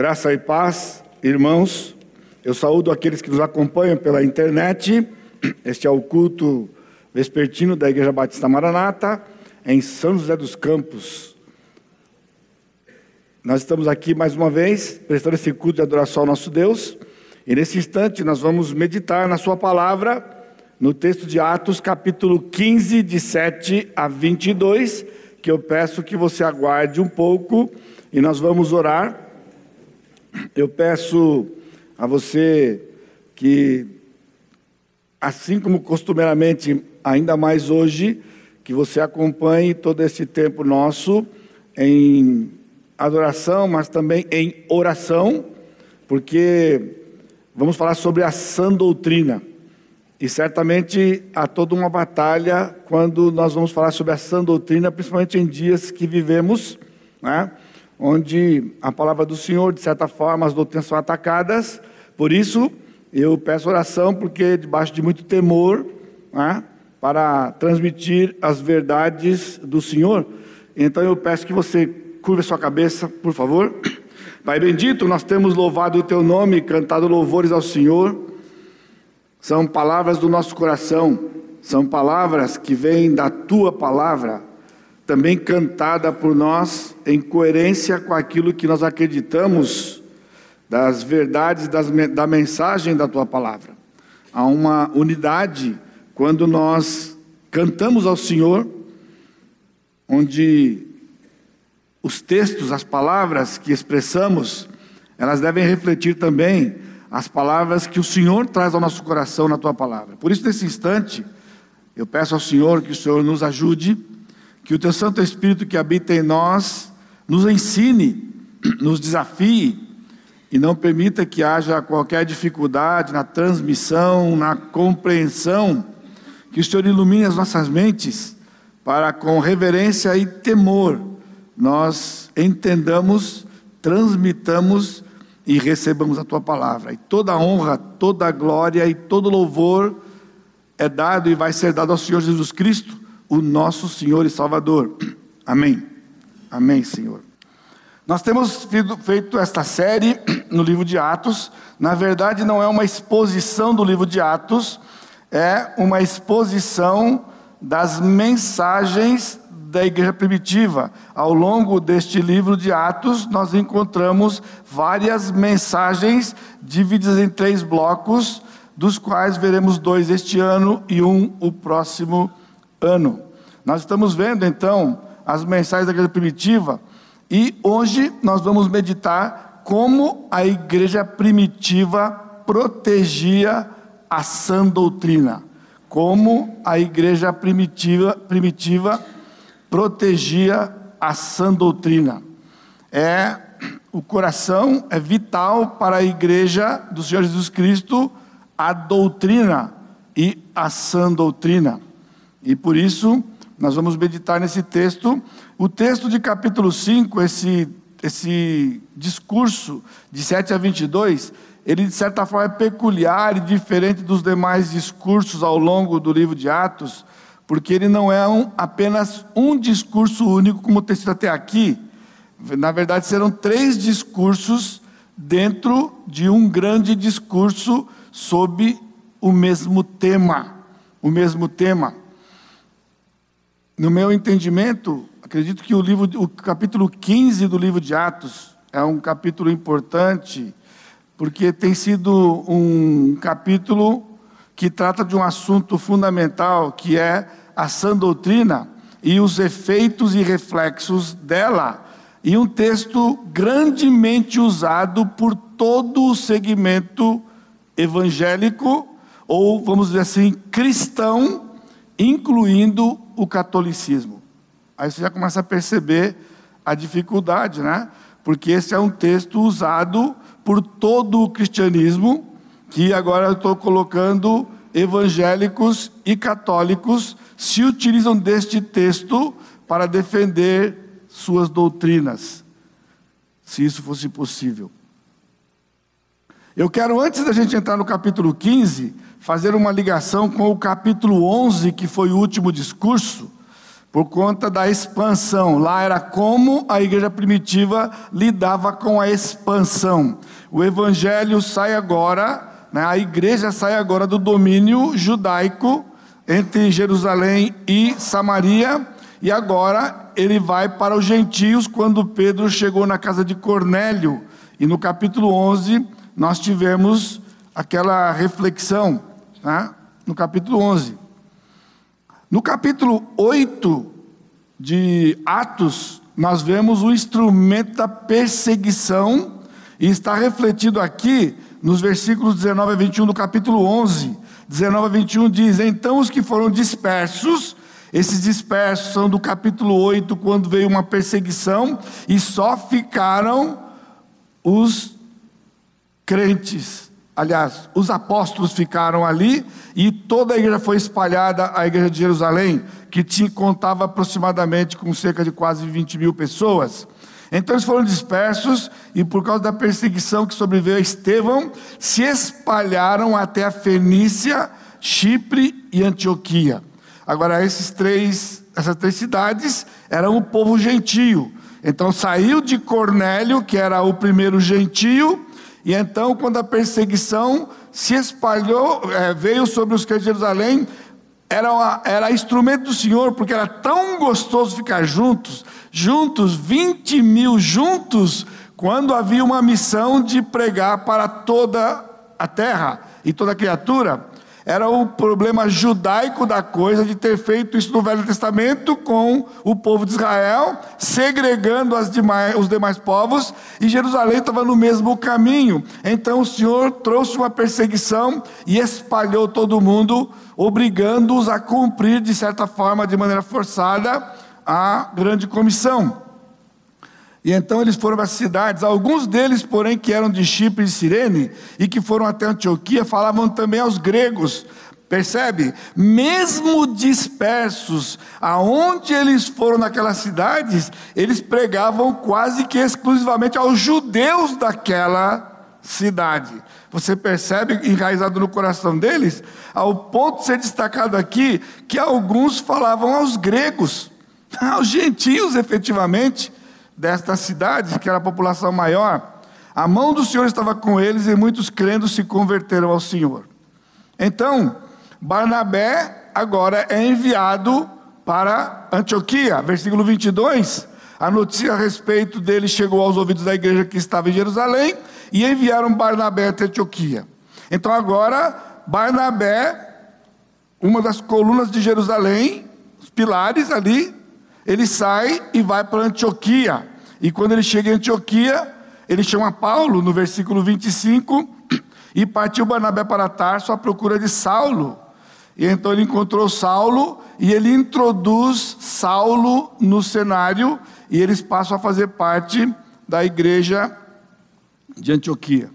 Graça e paz, irmãos. Eu saúdo aqueles que nos acompanham pela internet. Este é o culto vespertino da Igreja Batista Maranata, em São José dos Campos. Nós estamos aqui mais uma vez, prestando esse culto de adoração ao nosso Deus. E nesse instante nós vamos meditar na Sua palavra, no texto de Atos, capítulo 15, de 7 a 22, que eu peço que você aguarde um pouco e nós vamos orar. Eu peço a você que, assim como costumeiramente, ainda mais hoje, que você acompanhe todo esse tempo nosso em adoração, mas também em oração, porque vamos falar sobre a sã doutrina. E certamente há toda uma batalha quando nós vamos falar sobre a sã doutrina, principalmente em dias que vivemos, né? Onde a palavra do Senhor, de certa forma, as doutrinas são atacadas. Por isso, eu peço oração, porque debaixo de muito temor, né? para transmitir as verdades do Senhor. Então eu peço que você curva sua cabeça, por favor. Pai bendito, nós temos louvado o teu nome, cantado louvores ao Senhor. São palavras do nosso coração, são palavras que vêm da tua palavra, também cantada por nós em coerência com aquilo que nós acreditamos das verdades das, da mensagem da tua palavra. Há uma unidade quando nós cantamos ao Senhor, onde os textos, as palavras que expressamos, elas devem refletir também as palavras que o Senhor traz ao nosso coração na tua palavra. Por isso, nesse instante, eu peço ao Senhor que o Senhor nos ajude, que o teu Santo Espírito que habita em nós nos ensine, nos desafie e não permita que haja qualquer dificuldade na transmissão, na compreensão, que o Senhor ilumine as nossas mentes para com reverência e temor nós entendamos, transmitamos e recebamos a tua palavra. E toda honra, toda glória e todo louvor é dado e vai ser dado ao Senhor Jesus Cristo, o nosso Senhor e Salvador. Amém. Amém, Senhor. Nós temos feito esta série no livro de Atos. Na verdade, não é uma exposição do livro de Atos, é uma exposição das mensagens da igreja primitiva. Ao longo deste livro de Atos, nós encontramos várias mensagens divididas em três blocos, dos quais veremos dois este ano e um o próximo ano. Nós estamos vendo então as mensagens da igreja primitiva e hoje nós vamos meditar como a igreja primitiva protegia a sã doutrina, como a igreja primitiva, primitiva protegia a sã doutrina. É o coração é vital para a igreja do Senhor Jesus Cristo a doutrina e a sã doutrina. E por isso nós vamos meditar nesse texto. O texto de capítulo 5, esse, esse discurso de 7 a 22, ele de certa forma é peculiar e diferente dos demais discursos ao longo do livro de Atos, porque ele não é um, apenas um discurso único, como tem sido até aqui. Na verdade, serão três discursos dentro de um grande discurso sob o mesmo tema. O mesmo tema. No meu entendimento, acredito que o livro, o capítulo 15 do livro de Atos é um capítulo importante, porque tem sido um capítulo que trata de um assunto fundamental, que é a sã doutrina e os efeitos e reflexos dela, e um texto grandemente usado por todo o segmento evangélico, ou vamos dizer assim, cristão, incluindo o catolicismo. Aí você já começa a perceber a dificuldade, né? Porque esse é um texto usado por todo o cristianismo, que agora eu estou colocando evangélicos e católicos se utilizam deste texto para defender suas doutrinas, se isso fosse possível. Eu quero, antes da gente entrar no capítulo 15, fazer uma ligação com o capítulo 11, que foi o último discurso, por conta da expansão. Lá era como a igreja primitiva lidava com a expansão. O evangelho sai agora, né, a igreja sai agora do domínio judaico entre Jerusalém e Samaria, e agora ele vai para os gentios quando Pedro chegou na casa de Cornélio. E no capítulo 11 nós tivemos aquela reflexão, né? no capítulo 11. No capítulo 8 de Atos, nós vemos o instrumento da perseguição, e está refletido aqui nos versículos 19 a 21 do capítulo 11. 19 a 21 diz: Então os que foram dispersos, esses dispersos são do capítulo 8, quando veio uma perseguição, e só ficaram os crentes aliás, os apóstolos ficaram ali e toda a igreja foi espalhada, a igreja de Jerusalém, que tinha, contava aproximadamente com cerca de quase 20 mil pessoas. Então eles foram dispersos e por causa da perseguição que sobreveio a Estevão, se espalharam até a Fenícia, Chipre e Antioquia. Agora esses três, essas três cidades eram o povo gentio. Então saiu de Cornélio, que era o primeiro gentio, e então, quando a perseguição se espalhou, é, veio sobre os crentes de Jerusalém, era, uma, era instrumento do Senhor, porque era tão gostoso ficar juntos, juntos, 20 mil juntos, quando havia uma missão de pregar para toda a terra e toda criatura era o problema judaico da coisa de ter feito isso no Velho Testamento com o povo de Israel, segregando demais, os demais povos, e Jerusalém estava no mesmo caminho. Então o Senhor trouxe uma perseguição e espalhou todo mundo, obrigando-os a cumprir, de certa forma, de maneira forçada, a grande comissão. E então eles foram para as cidades, alguns deles, porém, que eram de Chipre e Cirene, e que foram até Antioquia, falavam também aos gregos. Percebe? Mesmo dispersos, aonde eles foram naquelas cidades, eles pregavam quase que exclusivamente aos judeus daquela cidade. Você percebe, enraizado no coração deles, ao ponto de ser destacado aqui, que alguns falavam aos gregos, aos gentios efetivamente destas cidades, que era a população maior, a mão do Senhor estava com eles e muitos crendo se converteram ao Senhor. Então, Barnabé agora é enviado para Antioquia, versículo 22. A notícia a respeito dele chegou aos ouvidos da igreja que estava em Jerusalém e enviaram Barnabé até Antioquia. Então agora, Barnabé, uma das colunas de Jerusalém, os pilares ali, ele sai e vai para Antioquia. E quando ele chega em Antioquia, ele chama Paulo, no versículo 25, e partiu Barnabé para Tarso à procura de Saulo. E então ele encontrou Saulo e ele introduz Saulo no cenário e eles passam a fazer parte da igreja de Antioquia.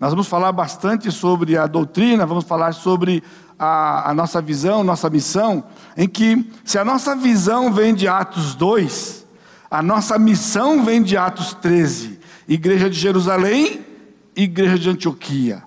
Nós vamos falar bastante sobre a doutrina, vamos falar sobre a, a nossa visão, nossa missão, em que se a nossa visão vem de Atos 2, a nossa missão vem de Atos 13, Igreja de Jerusalém, Igreja de Antioquia.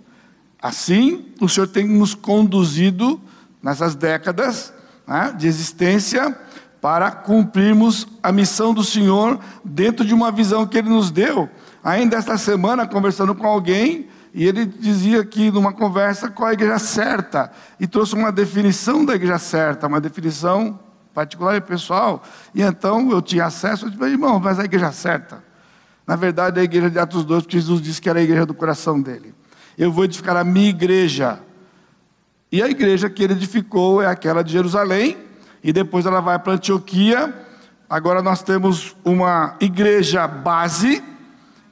Assim, o Senhor tem nos conduzido nessas décadas né, de existência para cumprirmos a missão do Senhor dentro de uma visão que Ele nos deu. Ainda esta semana, conversando com alguém, e ele dizia que numa conversa qual a igreja certa, e trouxe uma definição da igreja certa, uma definição particular e pessoal. E então eu tinha acesso, eu disse, irmão, mas a igreja certa. Na verdade, a igreja de Atos 2, porque Jesus disse que era a igreja do coração dele. Eu vou edificar a minha igreja. E a igreja que ele edificou é aquela de Jerusalém, e depois ela vai para Antioquia. Agora nós temos uma igreja base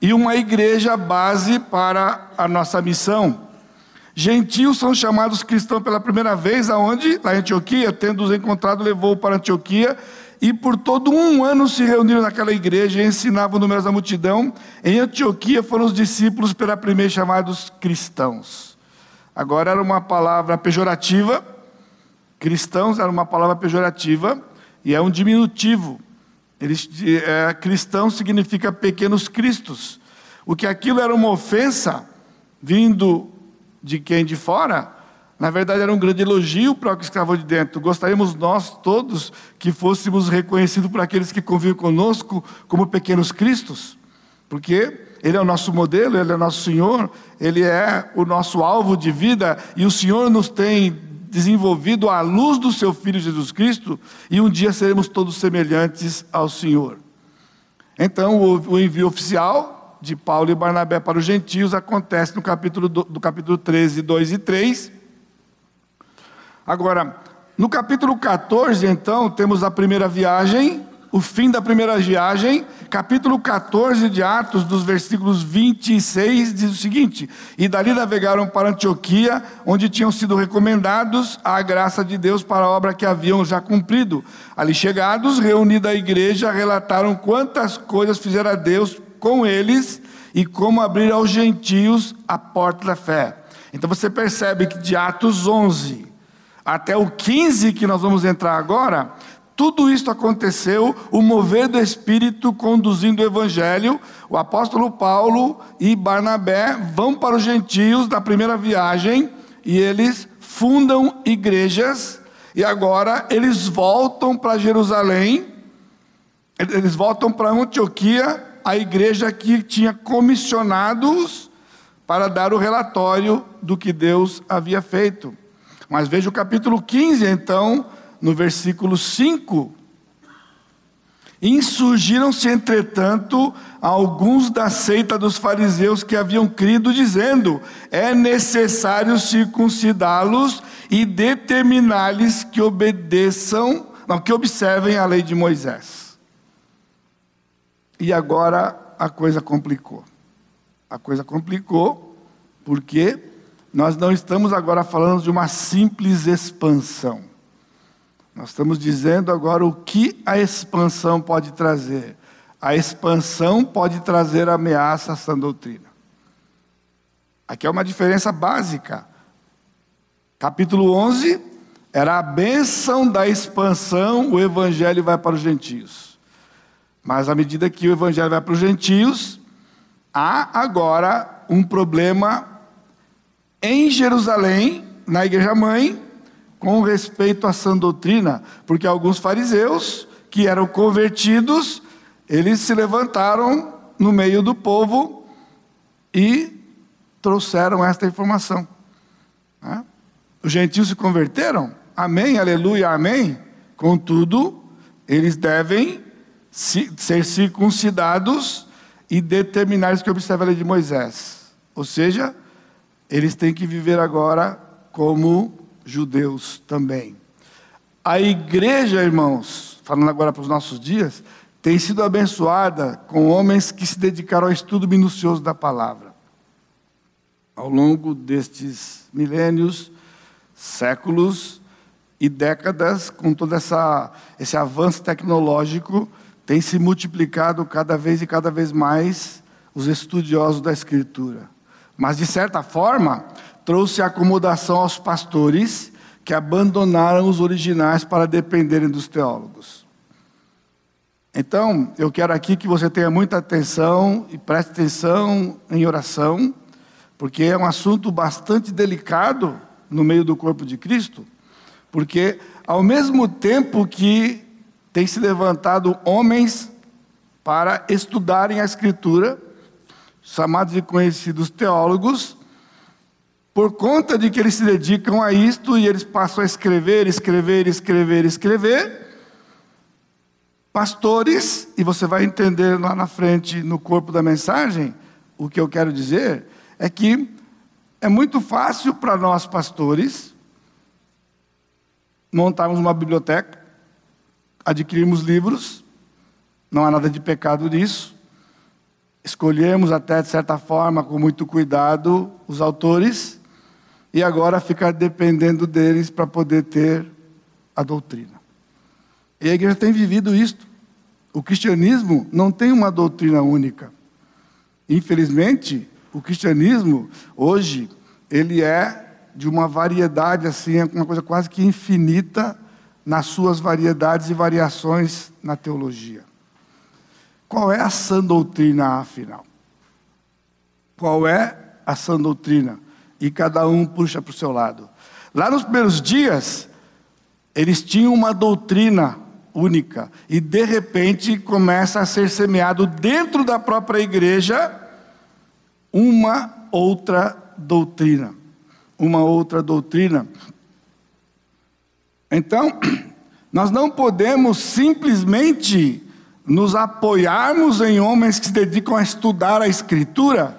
e uma igreja base para a nossa missão. Gentios são chamados cristãos pela primeira vez, aonde? Na Antioquia, tendo-os encontrado, levou para Antioquia, e por todo um ano se reuniram naquela igreja e ensinavam numerosa multidão. Em Antioquia foram os discípulos pela primeira chamados cristãos. Agora era uma palavra pejorativa, cristãos era uma palavra pejorativa, e é um diminutivo. Eles, é, cristão significa pequenos cristos. O que aquilo era uma ofensa, vindo de quem de fora, Na verdade, era um grande elogio para o que escravou de dentro. Gostaríamos nós todos que fôssemos reconhecidos por aqueles que convivem conosco como pequenos cristos, porque Ele é o nosso modelo, Ele é o nosso Senhor, Ele é o nosso alvo de vida e o Senhor nos tem desenvolvido à luz do Seu Filho Jesus Cristo e um dia seremos todos semelhantes ao Senhor. Então, o envio oficial de Paulo e Barnabé para os gentios acontece no capítulo do, do capítulo 13, 2 e 3 Agora, no capítulo 14, então, temos a primeira viagem, o fim da primeira viagem, capítulo 14 de Atos, dos versículos 26, diz o seguinte: E dali navegaram para Antioquia, onde tinham sido recomendados à graça de Deus para a obra que haviam já cumprido. Ali chegados, reunida a igreja, relataram quantas coisas fizera Deus com eles e como abrir aos gentios a porta da fé. Então você percebe que de Atos 11 até o 15 que nós vamos entrar agora, tudo isso aconteceu, o mover do Espírito conduzindo o Evangelho. O apóstolo Paulo e Barnabé vão para os gentios da primeira viagem e eles fundam igrejas. E agora eles voltam para Jerusalém, eles voltam para Antioquia, a igreja que tinha comissionados para dar o relatório do que Deus havia feito. Mas veja o capítulo 15, então, no versículo 5. Insurgiram-se, entretanto, alguns da seita dos fariseus que haviam crido, dizendo: é necessário circuncidá-los e determinar-lhes que obedeçam, não, que observem a lei de Moisés. E agora a coisa complicou. A coisa complicou, porque nós não estamos agora falando de uma simples expansão. Nós estamos dizendo agora o que a expansão pode trazer. A expansão pode trazer ameaça à sã doutrina. Aqui é uma diferença básica. Capítulo 11 era a bênção da expansão, o evangelho vai para os gentios. Mas à medida que o evangelho vai para os gentios, há agora um problema em Jerusalém, na igreja mãe, com respeito à sã doutrina, porque alguns fariseus que eram convertidos, eles se levantaram no meio do povo e trouxeram esta informação. Né? Os gentios se converteram, amém, aleluia, amém. Contudo, eles devem ser circuncidados e determinados que observam a lei de Moisés. Ou seja, eles têm que viver agora como judeus também. A igreja, irmãos, falando agora para os nossos dias, tem sido abençoada com homens que se dedicaram ao estudo minucioso da palavra. Ao longo destes milênios, séculos e décadas, com todo essa, esse avanço tecnológico, tem se multiplicado cada vez e cada vez mais os estudiosos da Escritura. Mas, de certa forma, trouxe acomodação aos pastores que abandonaram os originais para dependerem dos teólogos. Então, eu quero aqui que você tenha muita atenção e preste atenção em oração, porque é um assunto bastante delicado no meio do corpo de Cristo, porque ao mesmo tempo que tem se levantado homens para estudarem a Escritura, chamados e conhecidos teólogos, por conta de que eles se dedicam a isto e eles passam a escrever, escrever, escrever, escrever. Pastores, e você vai entender lá na frente, no corpo da mensagem, o que eu quero dizer é que é muito fácil para nós, pastores, montarmos uma biblioteca, adquirirmos livros, não há nada de pecado nisso, escolhemos até de certa forma, com muito cuidado, os autores, e agora ficar dependendo deles para poder ter a doutrina. E a igreja tem vivido isto. O cristianismo não tem uma doutrina única. Infelizmente, o cristianismo hoje ele é de uma variedade assim, é uma coisa quase que infinita nas suas variedades e variações na teologia. Qual é a sã doutrina, afinal? Qual é a sã doutrina? E cada um puxa para o seu lado. Lá nos primeiros dias, eles tinham uma doutrina única, e de repente começa a ser semeado dentro da própria igreja uma outra doutrina. Uma outra doutrina. Então, nós não podemos simplesmente nos apoiarmos em homens que se dedicam a estudar a Escritura,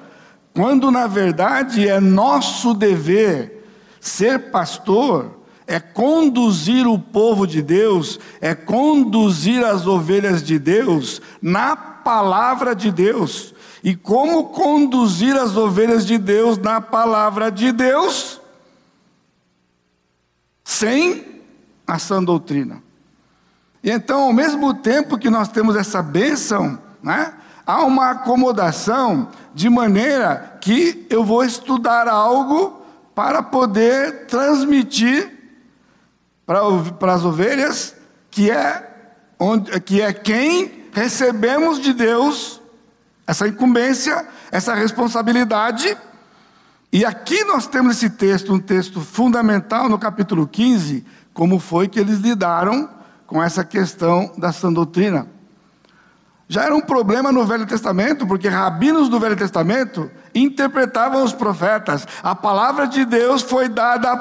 quando na verdade é nosso dever ser pastor, é conduzir o povo de Deus, é conduzir as ovelhas de Deus na palavra de Deus. E como conduzir as ovelhas de Deus na palavra de Deus? Sem a sã doutrina. E então, ao mesmo tempo que nós temos essa bênção, né, há uma acomodação de maneira que eu vou estudar algo para poder transmitir para, para as ovelhas, que é, onde, que é quem recebemos de Deus essa incumbência, essa responsabilidade. E aqui nós temos esse texto, um texto fundamental no capítulo 15, como foi que eles lidaram com essa questão da sã doutrina. Já era um problema no Velho Testamento, porque rabinos do Velho Testamento interpretavam os profetas. A palavra de Deus foi dada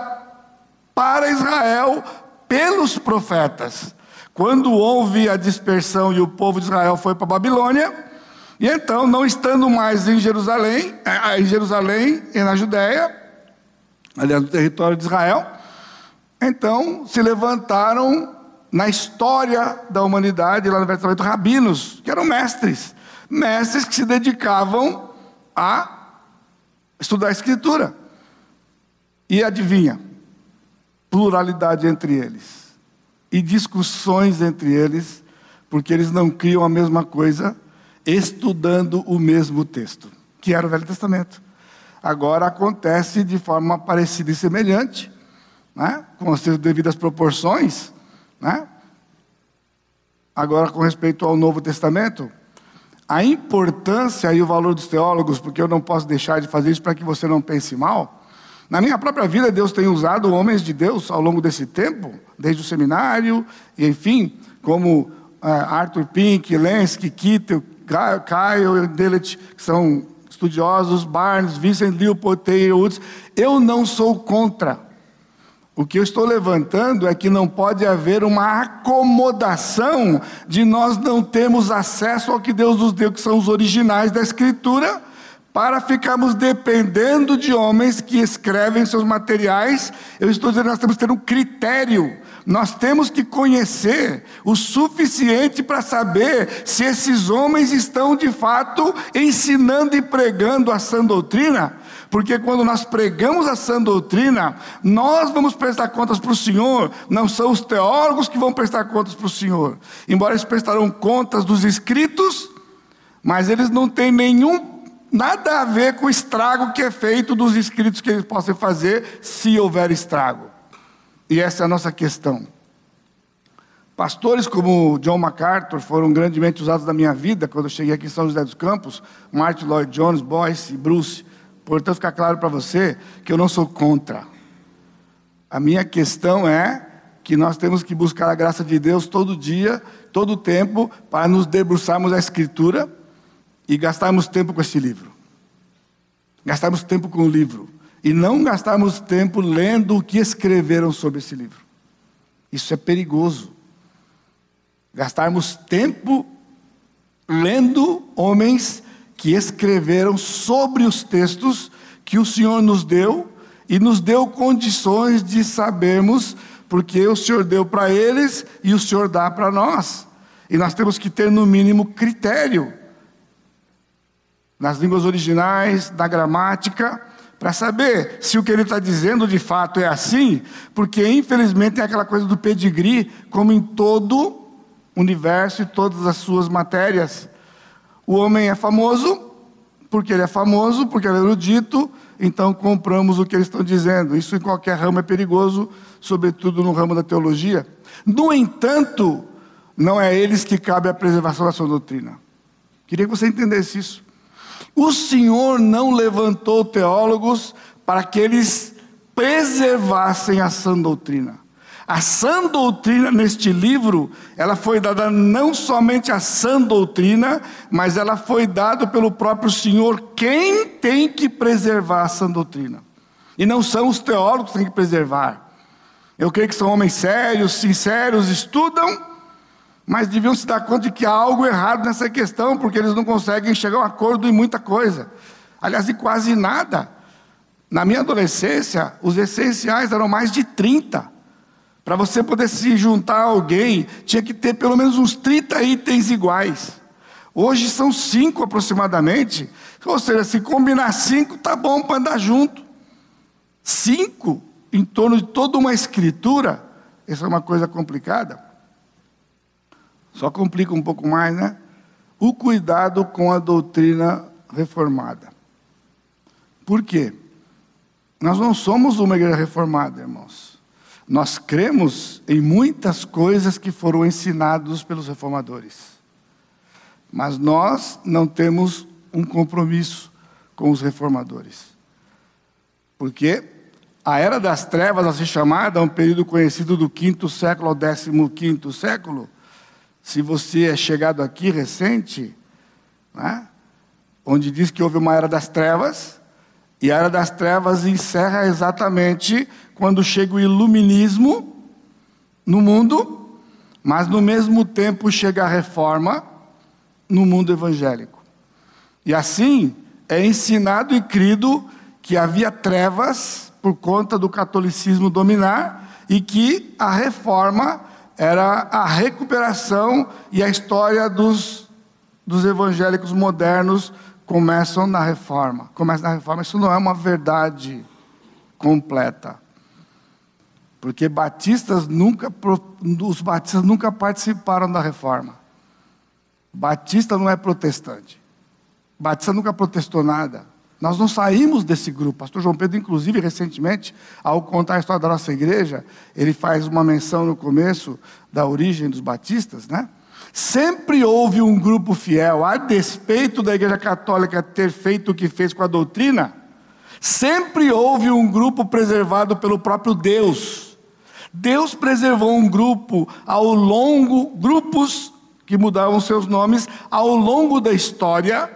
para Israel pelos profetas. Quando houve a dispersão e o povo de Israel foi para a Babilônia, e então, não estando mais em Jerusalém, é, em Jerusalém e na Judéia, aliás, no território de Israel, então se levantaram na história da humanidade, lá no Velho Testamento, rabinos, que eram mestres, mestres que se dedicavam a estudar a Escritura. E adivinha? Pluralidade entre eles. E discussões entre eles, porque eles não criam a mesma coisa, estudando o mesmo texto, que era o Velho Testamento. Agora acontece de forma parecida e semelhante, né? com as devidas proporções, né? Agora, com respeito ao Novo Testamento, a importância e o valor dos teólogos, porque eu não posso deixar de fazer isso para que você não pense mal. Na minha própria vida, Deus tem usado homens de Deus ao longo desse tempo, desde o seminário, e enfim, como uh, Arthur Pink, Lenski, Kittel, Kyle Dillett, que são estudiosos, Barnes, Vincent Leopold Taylor Woods. Eu não sou contra o que eu estou levantando é que não pode haver uma acomodação de nós não termos acesso ao que Deus nos deu, que são os originais da Escritura, para ficarmos dependendo de homens que escrevem seus materiais. Eu estou dizendo que nós temos que ter um critério, nós temos que conhecer o suficiente para saber se esses homens estão de fato ensinando e pregando a sã doutrina porque quando nós pregamos a sã doutrina, nós vamos prestar contas para o Senhor, não são os teólogos que vão prestar contas para o Senhor. Embora eles prestarão contas dos escritos, mas eles não têm nenhum nada a ver com o estrago que é feito dos escritos que eles possam fazer, se houver estrago. E essa é a nossa questão. Pastores como John MacArthur foram grandemente usados na minha vida quando eu cheguei aqui em São José dos Campos, Martin Lloyd Jones, Boyce, Bruce. Portanto, fica claro para você que eu não sou contra. A minha questão é que nós temos que buscar a graça de Deus todo dia, todo tempo, para nos debruçarmos a Escritura e gastarmos tempo com esse livro. Gastarmos tempo com o livro. E não gastarmos tempo lendo o que escreveram sobre esse livro. Isso é perigoso. Gastarmos tempo lendo homens que escreveram sobre os textos que o Senhor nos deu e nos deu condições de sabermos, porque o Senhor deu para eles e o Senhor dá para nós. E nós temos que ter, no mínimo, critério nas línguas originais, na gramática, para saber se o que ele está dizendo de fato é assim, porque infelizmente tem aquela coisa do pedigree, como em todo o universo e todas as suas matérias. O homem é famoso, porque ele é famoso, porque ele é erudito, então compramos o que eles estão dizendo. Isso em qualquer ramo é perigoso, sobretudo no ramo da teologia. No entanto, não é a eles que cabe a preservação da sua doutrina. Queria que você entendesse isso. O Senhor não levantou teólogos para que eles preservassem a sã doutrina. A sã doutrina neste livro, ela foi dada não somente a sã doutrina, mas ela foi dada pelo próprio Senhor, quem tem que preservar a sã doutrina. E não são os teólogos que têm que preservar. Eu creio que são homens sérios, sinceros, estudam, mas deviam se dar conta de que há algo errado nessa questão, porque eles não conseguem chegar a um acordo em muita coisa. Aliás, em quase nada. Na minha adolescência, os essenciais eram mais de 30. Para você poder se juntar a alguém, tinha que ter pelo menos uns 30 itens iguais. Hoje são cinco aproximadamente. Ou seja, se combinar cinco, tá bom para andar junto. Cinco em torno de toda uma escritura, isso é uma coisa complicada. Só complica um pouco mais, né? O cuidado com a doutrina reformada. Por quê? Nós não somos uma igreja reformada, irmãos. Nós cremos em muitas coisas que foram ensinadas pelos reformadores. Mas nós não temos um compromisso com os reformadores. Porque a era das trevas, assim chamada, é um período conhecido do quinto século ao décimo quinto século. Se você é chegado aqui recente, né, onde diz que houve uma era das trevas, e a era das trevas encerra exatamente quando chega o iluminismo no mundo, mas no mesmo tempo chega a reforma no mundo evangélico. E assim é ensinado e crido que havia trevas por conta do catolicismo dominar e que a reforma era a recuperação e a história dos, dos evangélicos modernos começam na reforma. Começa na reforma. Isso não é uma verdade completa. Porque batistas nunca, os batistas nunca participaram da reforma. Batista não é protestante. Batista nunca protestou nada. Nós não saímos desse grupo. Pastor João Pedro, inclusive, recentemente, ao contar a história da nossa igreja, ele faz uma menção no começo da origem dos batistas, né? Sempre houve um grupo fiel, a despeito da Igreja Católica ter feito o que fez com a doutrina, sempre houve um grupo preservado pelo próprio Deus. Deus preservou um grupo ao longo, grupos que mudavam seus nomes ao longo da história,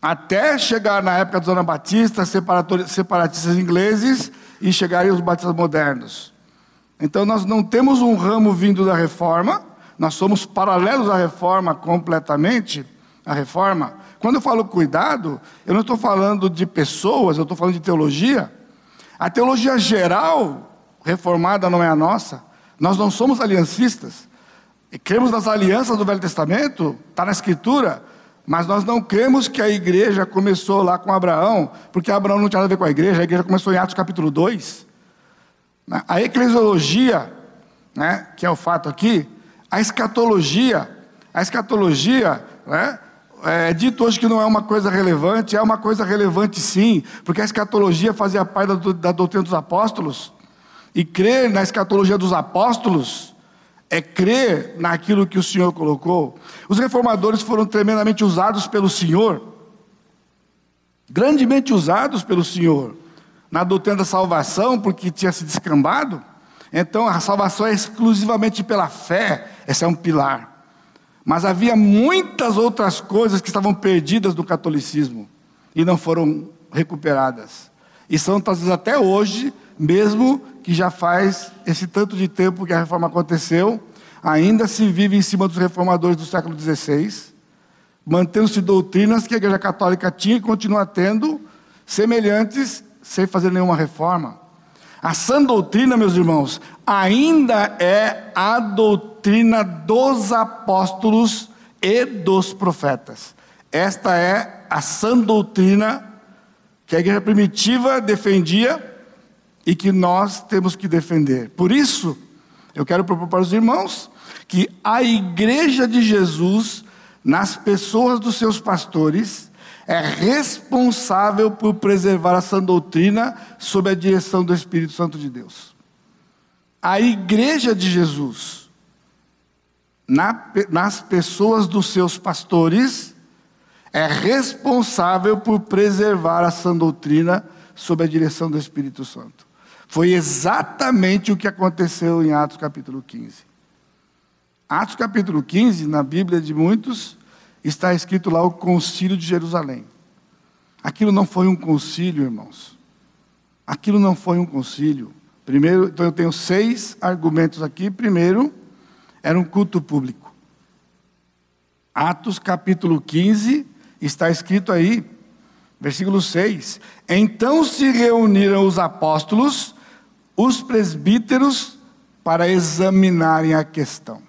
até chegar na época dos anabatistas, separatistas ingleses e chegarem os batistas modernos. Então nós não temos um ramo vindo da reforma, nós somos paralelos à reforma completamente, a reforma. Quando eu falo cuidado, eu não estou falando de pessoas, eu estou falando de teologia. A teologia geral reformada não é a nossa. Nós não somos aliancistas. E cremos nas alianças do Velho Testamento, está na Escritura, mas nós não cremos que a igreja começou lá com Abraão, porque Abraão não tinha nada a ver com a igreja, a igreja começou em Atos capítulo 2. A eclesiologia, né, que é o fato aqui, a escatologia, a escatologia, né? É dito hoje que não é uma coisa relevante, é uma coisa relevante sim, porque a escatologia fazia parte da, da doutrina dos apóstolos, e crer na escatologia dos apóstolos é crer naquilo que o Senhor colocou. Os reformadores foram tremendamente usados pelo Senhor, grandemente usados pelo Senhor, na doutrina da salvação, porque tinha se descambado. Então a salvação é exclusivamente pela fé, esse é um pilar. Mas havia muitas outras coisas que estavam perdidas no catolicismo e não foram recuperadas. E são trazidas até hoje, mesmo que já faz esse tanto de tempo que a reforma aconteceu, ainda se vive em cima dos reformadores do século XVI, mantendo-se doutrinas que a Igreja Católica tinha e continua tendo, semelhantes, sem fazer nenhuma reforma. A sã doutrina, meus irmãos, ainda é a doutrina dos apóstolos e dos profetas. Esta é a sã doutrina que a igreja primitiva defendia e que nós temos que defender. Por isso, eu quero propor para os irmãos que a igreja de Jesus, nas pessoas dos seus pastores, é responsável por preservar a sã doutrina sob a direção do Espírito Santo de Deus. A igreja de Jesus, na, nas pessoas dos seus pastores, é responsável por preservar a sã doutrina sob a direção do Espírito Santo. Foi exatamente o que aconteceu em Atos capítulo 15. Atos capítulo 15, na Bíblia de muitos, está escrito lá o concílio de Jerusalém. Aquilo não foi um concílio, irmãos. Aquilo não foi um concílio. Primeiro, então eu tenho seis argumentos aqui. Primeiro, era um culto público. Atos capítulo 15, está escrito aí, versículo 6. Então se reuniram os apóstolos, os presbíteros, para examinarem a questão.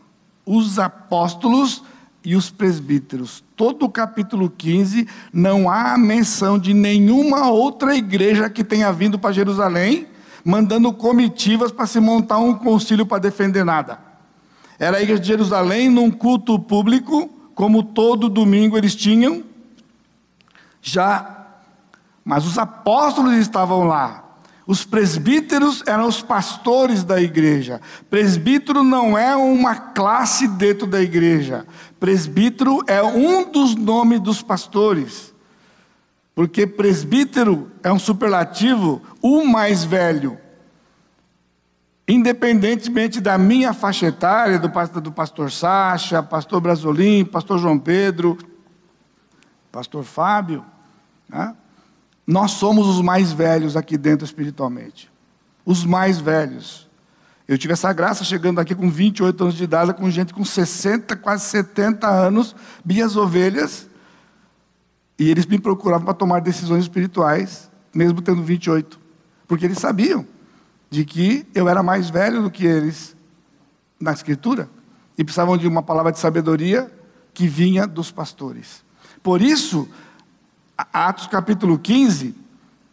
Os apóstolos e os presbíteros. Todo o capítulo 15 não há menção de nenhuma outra igreja que tenha vindo para Jerusalém mandando comitivas para se montar um concílio para defender nada. Era a igreja de Jerusalém num culto público, como todo domingo eles tinham, já, mas os apóstolos estavam lá. Os presbíteros eram os pastores da igreja. Presbítero não é uma classe dentro da igreja. Presbítero é um dos nomes dos pastores. Porque presbítero é um superlativo, o mais velho. Independentemente da minha faixa etária, do pastor, do pastor Sacha, pastor Brasolim, pastor João Pedro, pastor Fábio, né? Nós somos os mais velhos aqui dentro espiritualmente. Os mais velhos. Eu tive essa graça chegando aqui com 28 anos de idade, com gente com 60, quase 70 anos, minhas ovelhas, e eles me procuravam para tomar decisões espirituais, mesmo tendo 28, porque eles sabiam de que eu era mais velho do que eles na Escritura e precisavam de uma palavra de sabedoria que vinha dos pastores. Por isso, Atos capítulo 15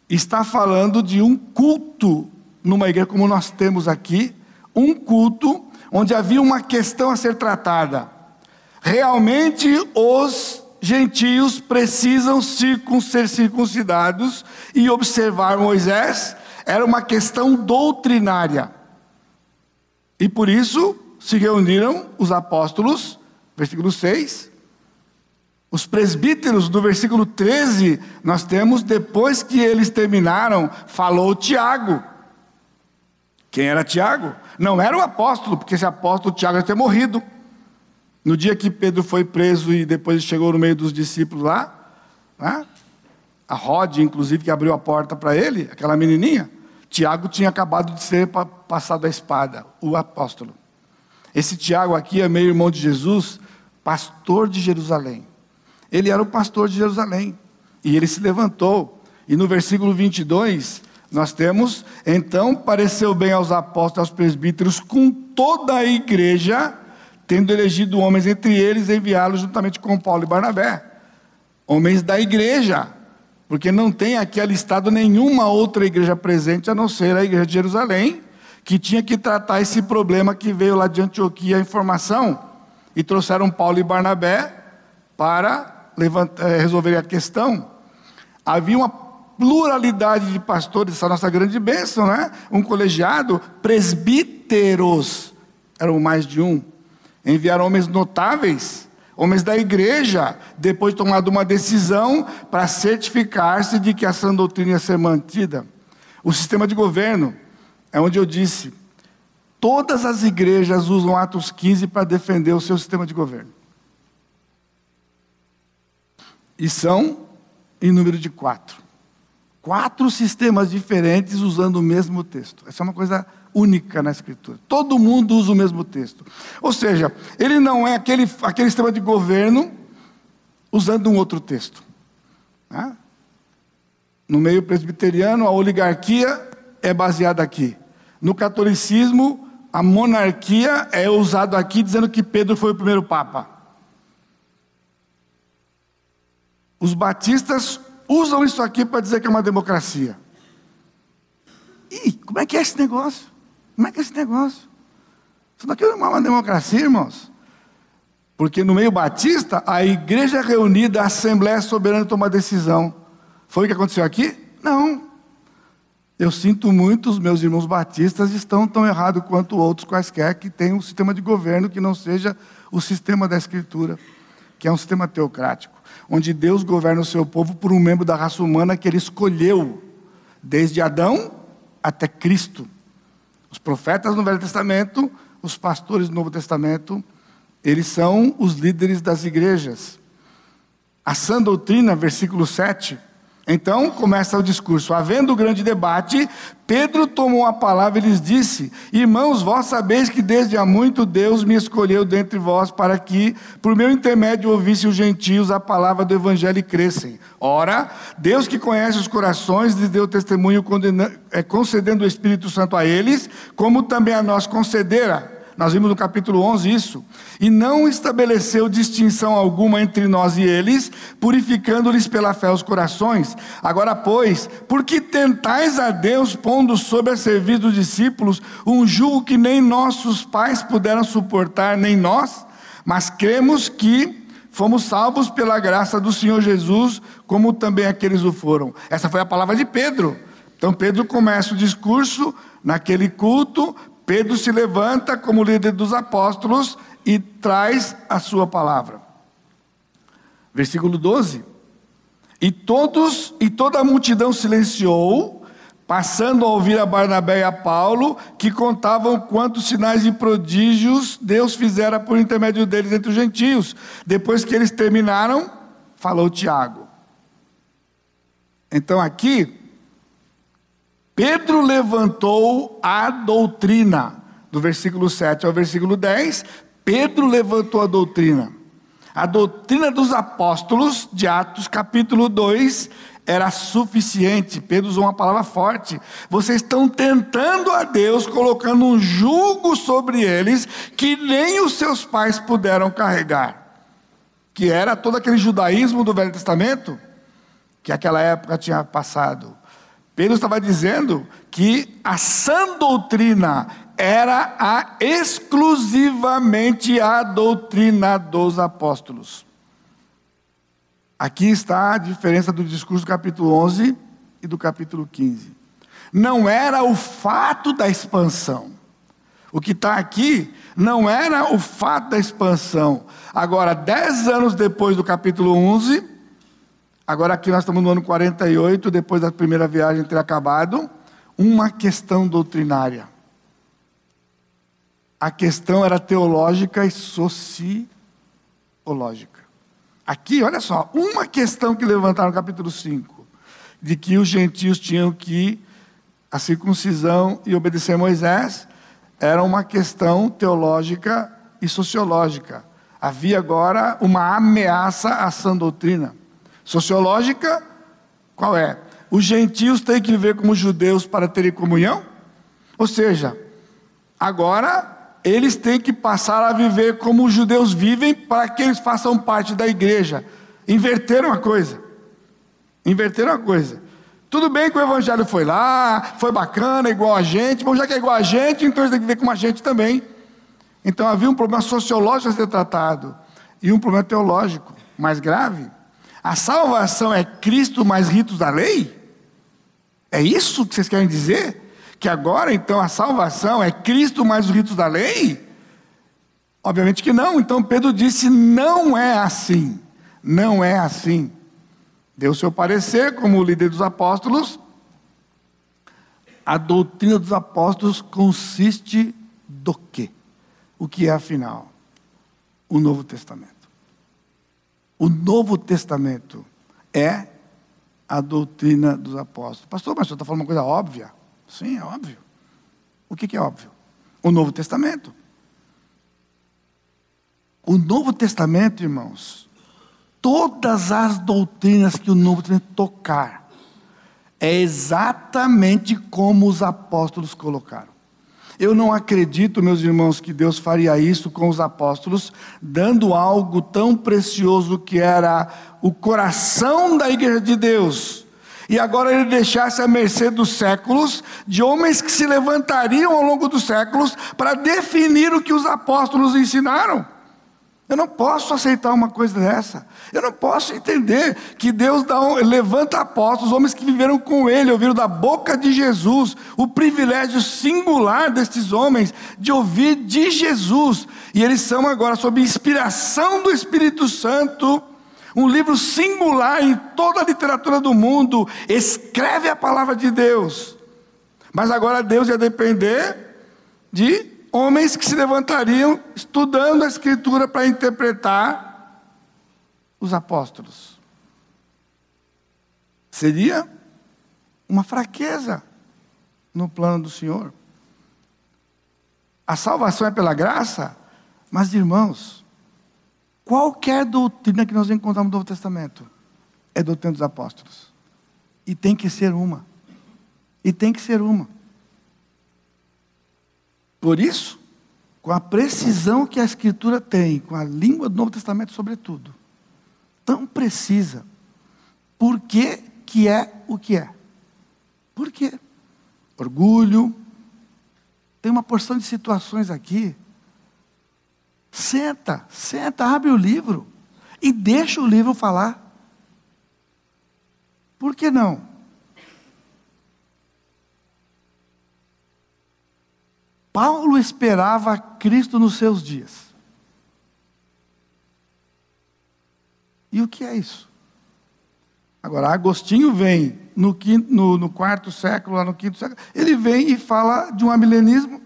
está falando de um culto numa igreja como nós temos aqui, um culto onde havia uma questão a ser tratada. Realmente os gentios precisam ser circuncidados e observar Moisés era uma questão doutrinária. E por isso se reuniram os apóstolos, versículo 6. Os presbíteros, do versículo 13, nós temos, depois que eles terminaram, falou Tiago. Quem era Tiago? Não era o apóstolo, porque esse apóstolo Tiago ia ter morrido. No dia que Pedro foi preso e depois chegou no meio dos discípulos lá, né? a Rod, inclusive, que abriu a porta para ele, aquela menininha, Tiago tinha acabado de ser passado a espada, o apóstolo. Esse Tiago aqui é meio irmão de Jesus, pastor de Jerusalém. Ele era o pastor de Jerusalém. E ele se levantou. E no versículo 22, nós temos: Então pareceu bem aos apóstolos, aos presbíteros, com toda a igreja, tendo elegido homens entre eles, enviá-los juntamente com Paulo e Barnabé. Homens da igreja, porque não tem aqui alistado nenhuma outra igreja presente a não ser a igreja de Jerusalém, que tinha que tratar esse problema que veio lá de Antioquia a informação, e trouxeram Paulo e Barnabé para levantar, eh, resolver a questão. Havia uma pluralidade de pastores, essa nossa grande bênção, né? Um colegiado, presbíteros, eram mais de um. Enviaram homens notáveis homens da igreja, depois de tomado uma decisão para certificar-se de que a sã doutrina ia ser mantida. O sistema de governo é onde eu disse: todas as igrejas usam Atos 15 para defender o seu sistema de governo. E são em número de quatro. Quatro sistemas diferentes usando o mesmo texto. Essa é uma coisa única na Escritura. Todo mundo usa o mesmo texto. Ou seja, ele não é aquele, aquele sistema de governo usando um outro texto. Né? No meio presbiteriano, a oligarquia é baseada aqui. No catolicismo, a monarquia é usada aqui dizendo que Pedro foi o primeiro papa. Os batistas usam isso aqui para dizer que é uma democracia. E como é que é esse negócio? Como é que é esse negócio? Isso daqui é uma democracia, irmãos. Porque no meio batista, a igreja reunida, a Assembleia Soberana toma decisão. Foi o que aconteceu aqui? Não. Eu sinto muito, os meus irmãos batistas estão tão errados quanto outros quaisquer que têm um sistema de governo que não seja o sistema da Escritura, que é um sistema teocrático, onde Deus governa o seu povo por um membro da raça humana que ele escolheu, desde Adão até Cristo. Os profetas no Velho Testamento, os pastores no Novo Testamento, eles são os líderes das igrejas. A sã doutrina, versículo 7, então começa o discurso. Havendo grande debate, Pedro tomou a palavra e lhes disse: Irmãos, vós sabeis que desde há muito Deus me escolheu dentre vós para que, por meu intermédio, ouvisse os gentios a palavra do evangelho e crescem. Ora, Deus que conhece os corações lhes deu testemunho eh, concedendo o Espírito Santo a eles, como também a nós concedera nós vimos no capítulo 11 isso. E não estabeleceu distinção alguma entre nós e eles, purificando-lhes pela fé os corações. Agora, pois, por que tentais a Deus, pondo sobre a serviço dos discípulos um jugo que nem nossos pais puderam suportar, nem nós? Mas cremos que fomos salvos pela graça do Senhor Jesus, como também aqueles o foram. Essa foi a palavra de Pedro. Então Pedro começa o discurso naquele culto, Pedro se levanta como líder dos apóstolos e traz a sua palavra. Versículo 12. E todos e toda a multidão silenciou, passando a ouvir a Barnabé e a Paulo, que contavam quantos sinais e prodígios Deus fizera por intermédio deles entre os gentios. Depois que eles terminaram, falou Tiago. Então aqui Pedro levantou a doutrina, do versículo 7 ao versículo 10, Pedro levantou a doutrina. A doutrina dos apóstolos, de Atos capítulo 2, era suficiente. Pedro usou uma palavra forte. Vocês estão tentando a Deus, colocando um jugo sobre eles que nem os seus pais puderam carregar. Que era todo aquele judaísmo do Velho Testamento, que aquela época tinha passado. Pedro estava dizendo que a sã doutrina era a exclusivamente a doutrina dos apóstolos. Aqui está a diferença do discurso do capítulo 11 e do capítulo 15. Não era o fato da expansão. O que está aqui não era o fato da expansão. Agora, dez anos depois do capítulo 11, Agora aqui nós estamos no ano 48, depois da primeira viagem ter acabado, uma questão doutrinária. A questão era teológica e sociológica. Aqui, olha só, uma questão que levantaram no capítulo 5, de que os gentios tinham que a circuncisão e obedecer a Moisés, era uma questão teológica e sociológica. Havia agora uma ameaça à sã doutrina. Sociológica, qual é? Os gentios têm que viver como judeus para terem comunhão? Ou seja, agora eles têm que passar a viver como os judeus vivem para que eles façam parte da igreja. Inverteram a coisa. Inverteram a coisa. Tudo bem que o evangelho foi lá, foi bacana, igual a gente, bom, já que é igual a gente, então eles têm que viver como a gente também. Então havia um problema sociológico a ser tratado e um problema teológico mais grave. A salvação é Cristo mais ritos da lei? É isso que vocês querem dizer? Que agora então a salvação é Cristo mais os ritos da lei? Obviamente que não. Então Pedro disse: não é assim. Não é assim. Deu seu parecer como líder dos apóstolos. A doutrina dos apóstolos consiste do quê? O que é afinal? O Novo Testamento. O Novo Testamento é a doutrina dos apóstolos. Pastor, mas você está falando uma coisa óbvia? Sim, é óbvio. O que, que é óbvio? O Novo Testamento. O Novo Testamento, irmãos, todas as doutrinas que o Novo Testamento tocar, é exatamente como os apóstolos colocaram. Eu não acredito, meus irmãos, que Deus faria isso com os apóstolos, dando algo tão precioso que era o coração da igreja de Deus. E agora ele deixasse a mercê dos séculos, de homens que se levantariam ao longo dos séculos para definir o que os apóstolos ensinaram. Eu não posso aceitar uma coisa dessa. Eu não posso entender que Deus um, levanta apóstolos, homens que viveram com Ele, ouviram da boca de Jesus, o privilégio singular destes homens de ouvir de Jesus. E eles são agora, sob inspiração do Espírito Santo, um livro singular em toda a literatura do mundo, escreve a palavra de Deus Mas agora Deus ia depender de homens que se levantariam estudando a Escritura para interpretar os apóstolos. Seria uma fraqueza no plano do Senhor. A salvação é pela graça, mas irmãos, qualquer doutrina que nós encontramos no Novo Testamento é doutrina dos apóstolos. E tem que ser uma. E tem que ser uma. Por isso, com a precisão que a Escritura tem, com a língua do Novo Testamento, sobretudo, tão precisa, por que, que é o que é? Por quê? Orgulho. Tem uma porção de situações aqui. Senta, senta, abre o livro e deixa o livro falar. Por que não? Paulo esperava Cristo nos seus dias. E o que é isso? Agora, Agostinho vem no, quinto, no, no, quarto século, lá no quinto século, ele vem e fala de um amilenismo.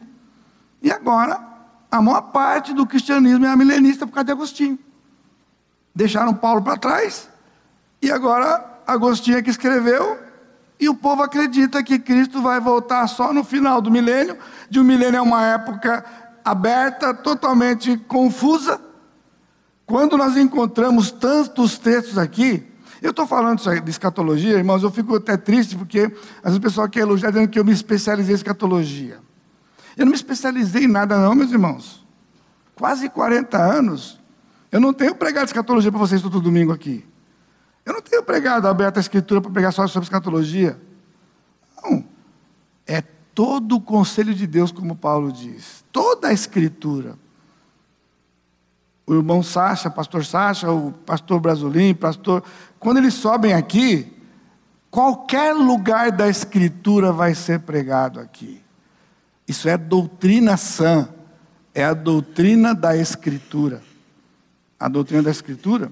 E agora, a maior parte do cristianismo é amilenista por causa de Agostinho. Deixaram Paulo para trás, e agora Agostinho é que escreveu, e o povo acredita que Cristo vai voltar só no final do milênio. De um milênio é uma época aberta, totalmente confusa. Quando nós encontramos tantos textos aqui, eu estou falando de escatologia, irmãos, eu fico até triste porque às vezes o pessoal quer elogiar dizendo que eu me especializei em escatologia. Eu não me especializei em nada, não, meus irmãos. Quase 40 anos. Eu não tenho pregado escatologia para vocês todo domingo aqui. Eu não tenho pregado aberta a escritura para pregar só sobre escatologia. Não. É todo o conselho de Deus, como Paulo diz. Toda a escritura. O irmão Sacha, pastor Sacha, o pastor Brasolim, pastor. Quando eles sobem aqui, qualquer lugar da escritura vai ser pregado aqui. Isso é doutrina sã. É a doutrina da escritura. A doutrina da escritura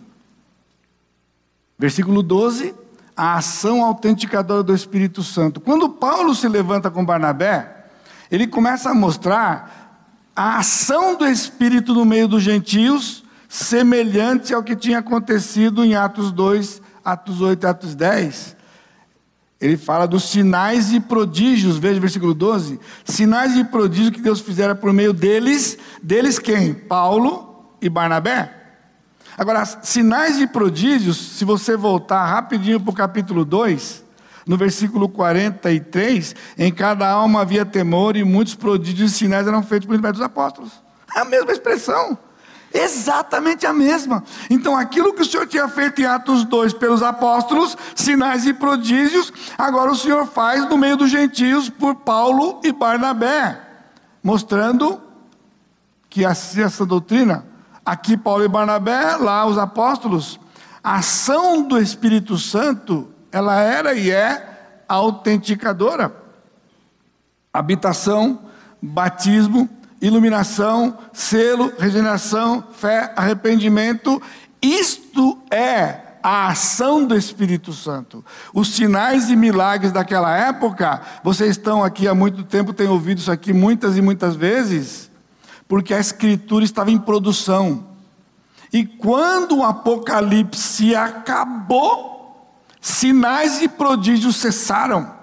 Versículo 12, a ação autenticadora do Espírito Santo. Quando Paulo se levanta com Barnabé, ele começa a mostrar a ação do Espírito no meio dos gentios, semelhante ao que tinha acontecido em Atos 2, Atos 8 e Atos 10. Ele fala dos sinais e prodígios, veja o versículo 12. Sinais e prodígios que Deus fizera por meio deles, deles quem? Paulo e Barnabé. Agora, sinais e prodígios, se você voltar rapidinho para o capítulo 2, no versículo 43, em cada alma havia temor e muitos prodígios e sinais eram feitos por intermédio dos apóstolos. É a mesma expressão. Exatamente a mesma. Então, aquilo que o Senhor tinha feito em Atos 2 pelos apóstolos, sinais e prodígios, agora o Senhor faz no meio dos gentios por Paulo e Barnabé, mostrando que essa doutrina Aqui Paulo e Barnabé, lá os apóstolos. A ação do Espírito Santo, ela era e é autenticadora. Habitação, batismo, iluminação, selo, regeneração, fé, arrependimento. Isto é a ação do Espírito Santo. Os sinais e milagres daquela época, vocês estão aqui há muito tempo, têm ouvido isso aqui muitas e muitas vezes porque a escritura estava em produção. E quando o Apocalipse acabou, sinais e prodígios cessaram.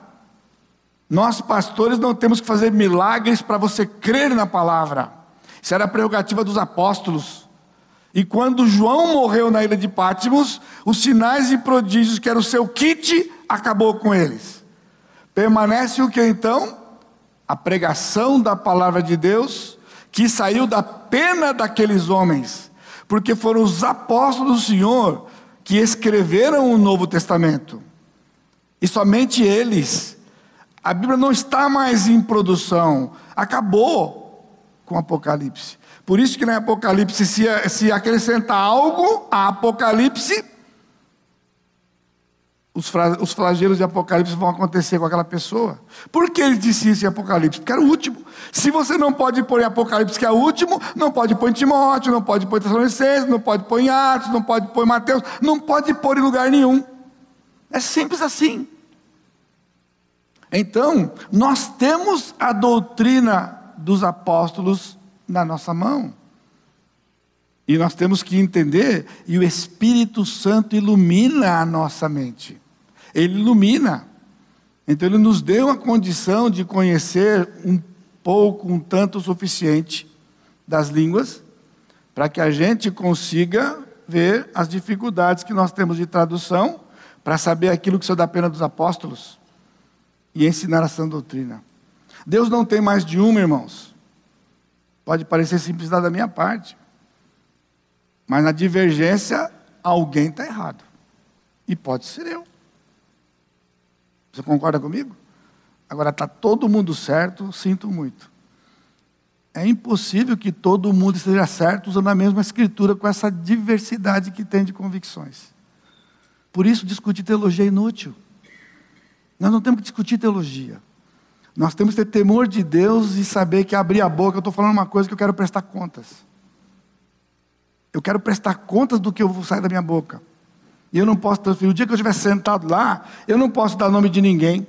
Nós, pastores, não temos que fazer milagres para você crer na palavra. Isso era a prerrogativa dos apóstolos. E quando João morreu na ilha de Pátimos, os sinais e prodígios, que era o seu kit, acabou com eles. Permanece o que então? A pregação da palavra de Deus que saiu da pena daqueles homens, porque foram os apóstolos do Senhor que escreveram o Novo Testamento. E somente eles. A Bíblia não está mais em produção, acabou com o Apocalipse. Por isso que no Apocalipse, se, se acrescenta algo a Apocalipse, os, os flagelos de Apocalipse vão acontecer com aquela pessoa. Por que ele disse isso em Apocalipse? Porque era o último. Se você não pode pôr em Apocalipse que é o último, não pode pôr em Timóteo, não pode pôr em Tessalonicenses, não pode pôr em Atos, não pode pôr em Mateus, não pode pôr em lugar nenhum. É simples assim. Então, nós temos a doutrina dos apóstolos na nossa mão. E nós temos que entender, e o Espírito Santo ilumina a nossa mente. Ele ilumina. Então ele nos deu a condição de conhecer um pouco, um tanto o suficiente das línguas, para que a gente consiga ver as dificuldades que nós temos de tradução, para saber aquilo que saiu da pena dos apóstolos e ensinar a sã doutrina. Deus não tem mais de uma, irmãos. Pode parecer simplicidade da minha parte. Mas na divergência, alguém está errado. E pode ser eu. Você concorda comigo? Agora está todo mundo certo, sinto muito. É impossível que todo mundo esteja certo usando a mesma escritura com essa diversidade que tem de convicções. Por isso, discutir teologia é inútil. Nós não temos que discutir teologia. Nós temos que ter temor de Deus e saber que abrir a boca, eu estou falando uma coisa que eu quero prestar contas. Eu quero prestar contas do que eu vou sair da minha boca. E eu não posso transferir. O dia que eu estiver sentado lá, eu não posso dar nome de ninguém.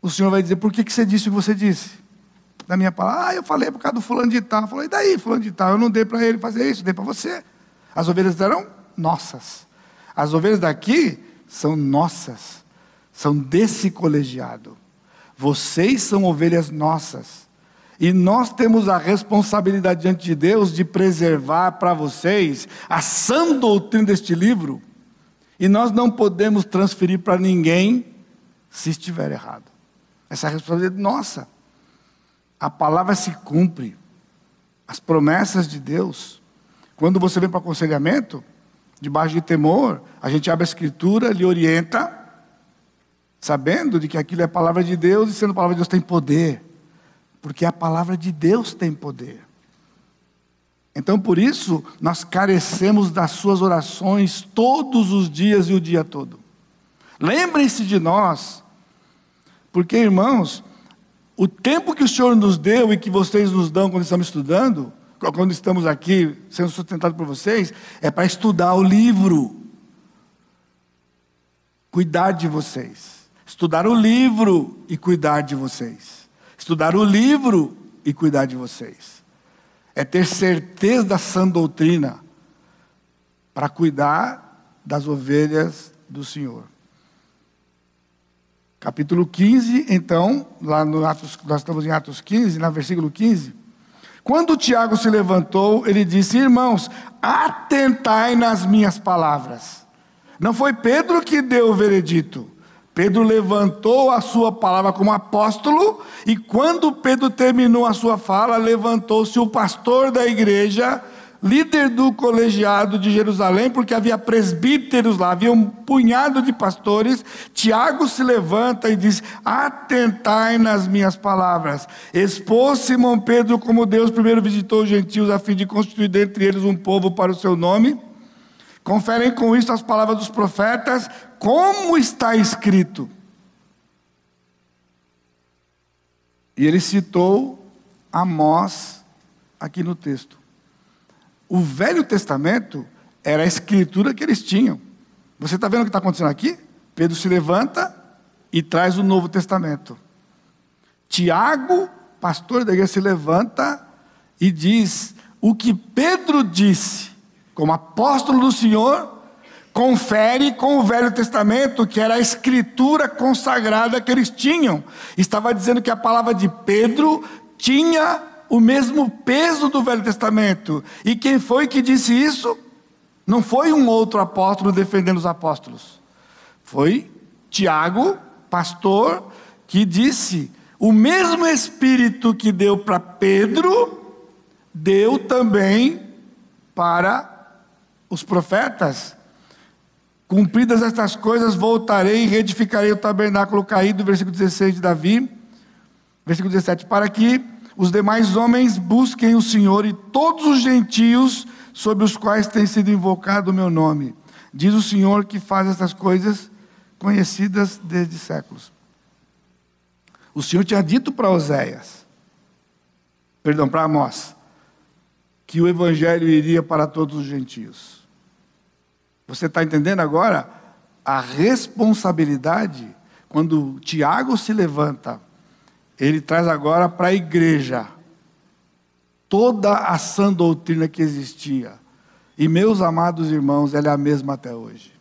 O Senhor vai dizer: por que, que você disse o que você disse? Da minha palavra, ah, eu falei por causa do fulano de tal. Falei, e daí, fulano de tal? Eu não dei para ele fazer isso, dei para você. As ovelhas eram nossas. As ovelhas daqui são nossas. São desse colegiado. Vocês são ovelhas nossas. E nós temos a responsabilidade diante de Deus de preservar para vocês a sã doutrina deste livro. E nós não podemos transferir para ninguém se estiver errado. Essa é a responsabilidade nossa. A palavra se cumpre. As promessas de Deus. Quando você vem para aconselhamento, debaixo de temor, a gente abre a escritura, lhe orienta, sabendo de que aquilo é palavra de Deus e sendo palavra de Deus tem poder porque a palavra de Deus tem poder. Então, por isso, nós carecemos das suas orações todos os dias e o dia todo. Lembrem-se de nós, porque, irmãos, o tempo que o Senhor nos deu e que vocês nos dão quando estamos estudando, quando estamos aqui sendo sustentados por vocês, é para estudar o livro, cuidar de vocês, estudar o livro e cuidar de vocês estudar o livro e cuidar de vocês. É ter certeza da sã doutrina para cuidar das ovelhas do Senhor. Capítulo 15, então, lá no Atos, nós estamos em Atos 15, na versículo 15. Quando Tiago se levantou, ele disse: Irmãos, atentai nas minhas palavras. Não foi Pedro que deu o veredito, Pedro levantou a sua palavra como apóstolo, e quando Pedro terminou a sua fala, levantou-se o pastor da igreja, líder do colegiado de Jerusalém, porque havia presbíteros lá, havia um punhado de pastores. Tiago se levanta e diz: Atentai nas minhas palavras. Expôs Simão Pedro como Deus primeiro visitou os gentios, a fim de constituir dentre eles um povo para o seu nome. Conferem com isso as palavras dos profetas, como está escrito. E ele citou Amós aqui no texto. O Velho Testamento era a escritura que eles tinham. Você está vendo o que está acontecendo aqui? Pedro se levanta e traz o Novo Testamento. Tiago, pastor da igreja, se levanta e diz: o que Pedro disse, como apóstolo do Senhor, confere com o Velho Testamento, que era a escritura consagrada que eles tinham. Estava dizendo que a palavra de Pedro tinha o mesmo peso do Velho Testamento. E quem foi que disse isso? Não foi um outro apóstolo defendendo os apóstolos. Foi Tiago, pastor, que disse: o mesmo Espírito que deu para Pedro, deu também para os profetas. Cumpridas estas coisas, voltarei e reedificarei o tabernáculo caído, versículo 16 de Davi, versículo 17, para que os demais homens busquem o Senhor e todos os gentios sobre os quais tem sido invocado o meu nome. Diz o Senhor que faz estas coisas conhecidas desde séculos. O Senhor tinha dito para Oséias, perdão, para Amós, que o evangelho iria para todos os gentios. Você está entendendo agora a responsabilidade quando Tiago se levanta, ele traz agora para a igreja toda a sã doutrina que existia. E meus amados irmãos, ela é a mesma até hoje.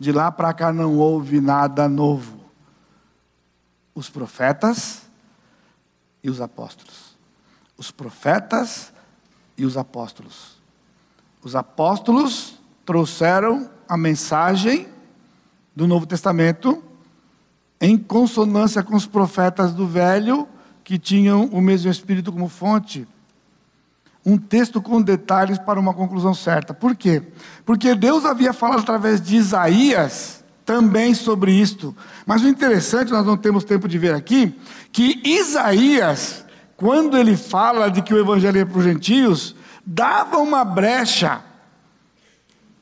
De lá para cá não houve nada novo. Os profetas e os apóstolos. Os profetas e os apóstolos. Os apóstolos trouxeram a mensagem do Novo Testamento em consonância com os profetas do Velho, que tinham o mesmo Espírito como fonte. Um texto com detalhes para uma conclusão certa. Por quê? Porque Deus havia falado através de Isaías também sobre isto. Mas o interessante, nós não temos tempo de ver aqui, que Isaías, quando ele fala de que o evangelho é para os gentios, dava uma brecha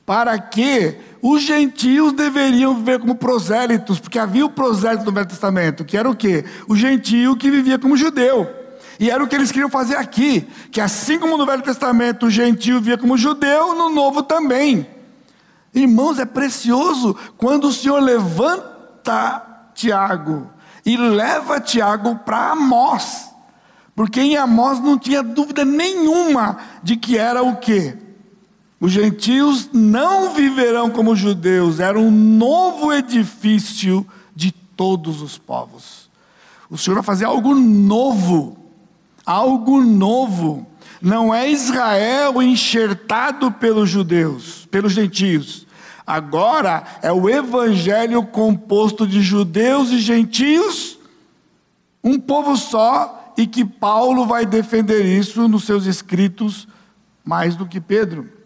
para que os gentios deveriam viver como prosélitos, porque havia o prosélito no Velho Testamento, que era o quê? O gentio que vivia como judeu. E era o que eles queriam fazer aqui, que assim como no Velho Testamento o gentio vivia como judeu, no Novo também. Irmãos, é precioso quando o Senhor levanta Tiago e leva Tiago para Amós. Porque em Amós não tinha dúvida nenhuma de que era o quê? Os gentios não viverão como judeus, era um novo edifício de todos os povos. O Senhor vai fazer algo novo, algo novo. Não é Israel enxertado pelos judeus, pelos gentios. Agora é o evangelho composto de judeus e gentios, um povo só, e que Paulo vai defender isso nos seus escritos mais do que Pedro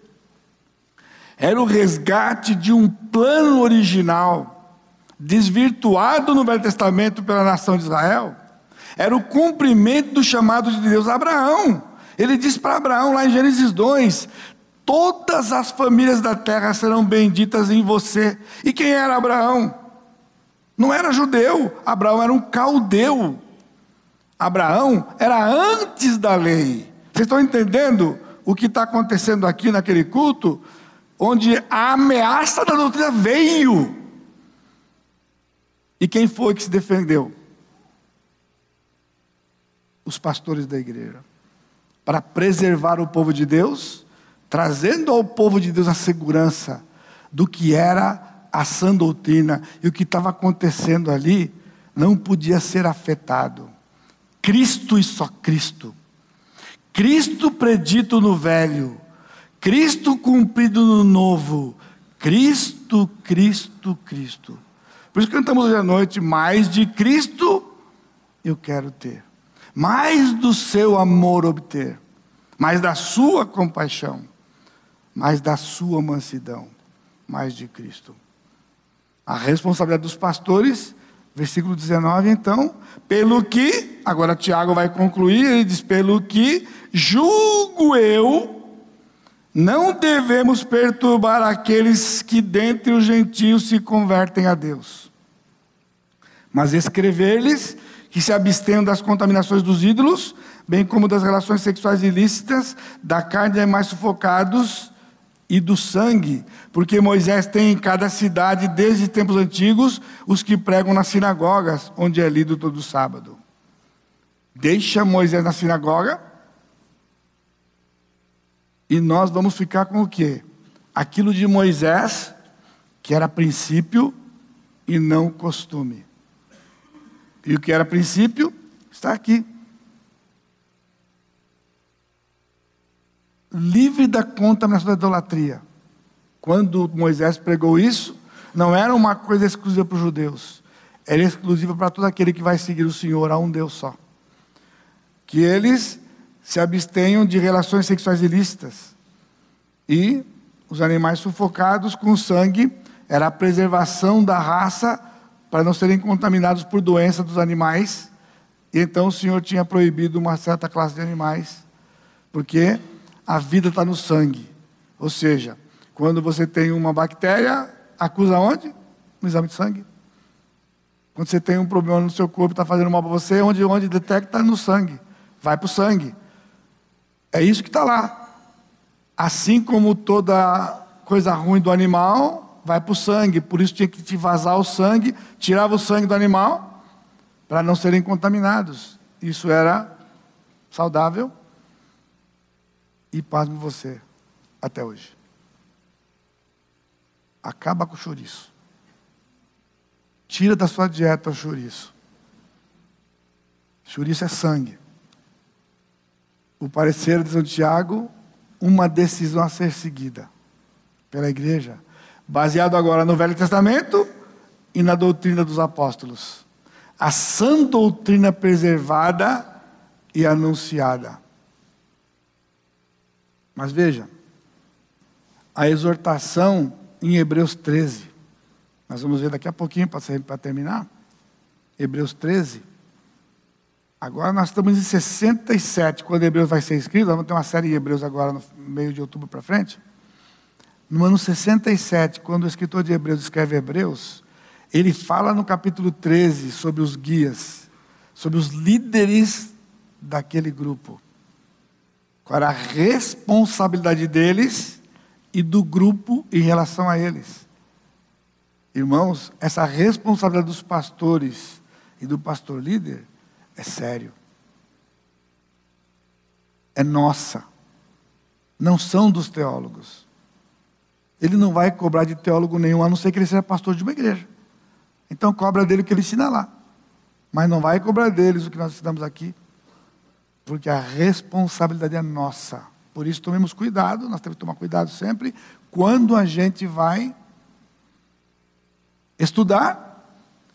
era o resgate de um plano original, desvirtuado no Velho Testamento pela nação de Israel. Era o cumprimento do chamado de Deus a Abraão. Ele disse para Abraão, lá em Gênesis 2: Todas as famílias da terra serão benditas em você. E quem era Abraão? Não era judeu, Abraão era um caldeu. Abraão era antes da lei. Vocês estão entendendo o que está acontecendo aqui naquele culto? Onde a ameaça da doutrina veio. E quem foi que se defendeu? Os pastores da igreja. Para preservar o povo de Deus, trazendo ao povo de Deus a segurança do que era a sã doutrina e o que estava acontecendo ali não podia ser afetado. Cristo e só Cristo. Cristo predito no velho, Cristo cumprido no novo. Cristo, Cristo, Cristo. Por isso cantamos hoje à noite: mais de Cristo eu quero ter, mais do seu amor obter, mais da sua compaixão, mais da sua mansidão, mais de Cristo. A responsabilidade dos pastores, versículo 19, então, pelo que, agora Tiago vai concluir, ele diz: pelo que julgo eu não devemos perturbar aqueles que dentre os gentios se convertem a Deus, mas escrever-lhes que se abstenham das contaminações dos ídolos, bem como das relações sexuais ilícitas, da carne de animais sufocados e do sangue, porque Moisés tem em cada cidade, desde tempos antigos, os que pregam nas sinagogas, onde é lido todo sábado. Deixa Moisés na sinagoga, e nós vamos ficar com o quê? Aquilo de Moisés, que era princípio e não costume. E o que era princípio está aqui. Livre da contaminação da idolatria. Quando Moisés pregou isso, não era uma coisa exclusiva para os judeus, era exclusiva para todo aquele que vai seguir o Senhor a um Deus só. Que eles se abstenham de relações sexuais ilícitas. E os animais sufocados com sangue era a preservação da raça para não serem contaminados por doença dos animais. E então o Senhor tinha proibido uma certa classe de animais, porque a vida está no sangue. Ou seja, quando você tem uma bactéria, acusa onde? No exame de sangue. Quando você tem um problema no seu corpo, está fazendo mal para você, onde, onde detecta? No sangue. Vai para o sangue. É isso que está lá. Assim como toda coisa ruim do animal vai para o sangue, por isso tinha que te vazar o sangue, tirava o sangue do animal, para não serem contaminados. Isso era saudável e pasme você, até hoje. Acaba com o chouriço. Tira da sua dieta o chouriço. Chouriço é sangue. O parecer de Santiago, uma decisão a ser seguida pela igreja, baseado agora no Velho Testamento e na doutrina dos apóstolos. A sã doutrina preservada e anunciada. Mas veja, a exortação em Hebreus 13, nós vamos ver daqui a pouquinho para terminar. Hebreus 13. Agora nós estamos em 67, quando Hebreus vai ser escrito, vamos ter uma série de Hebreus agora no meio de outubro para frente. No ano 67, quando o escritor de Hebreus escreve Hebreus, ele fala no capítulo 13 sobre os guias, sobre os líderes daquele grupo. Qual era a responsabilidade deles e do grupo em relação a eles. Irmãos, essa responsabilidade dos pastores e do pastor líder é sério. É nossa. Não são dos teólogos. Ele não vai cobrar de teólogo nenhum, a não ser que ele seja pastor de uma igreja. Então cobra dele o que ele ensina lá. Mas não vai cobrar deles o que nós ensinamos aqui. Porque a responsabilidade é nossa. Por isso tomemos cuidado, nós temos que tomar cuidado sempre quando a gente vai estudar,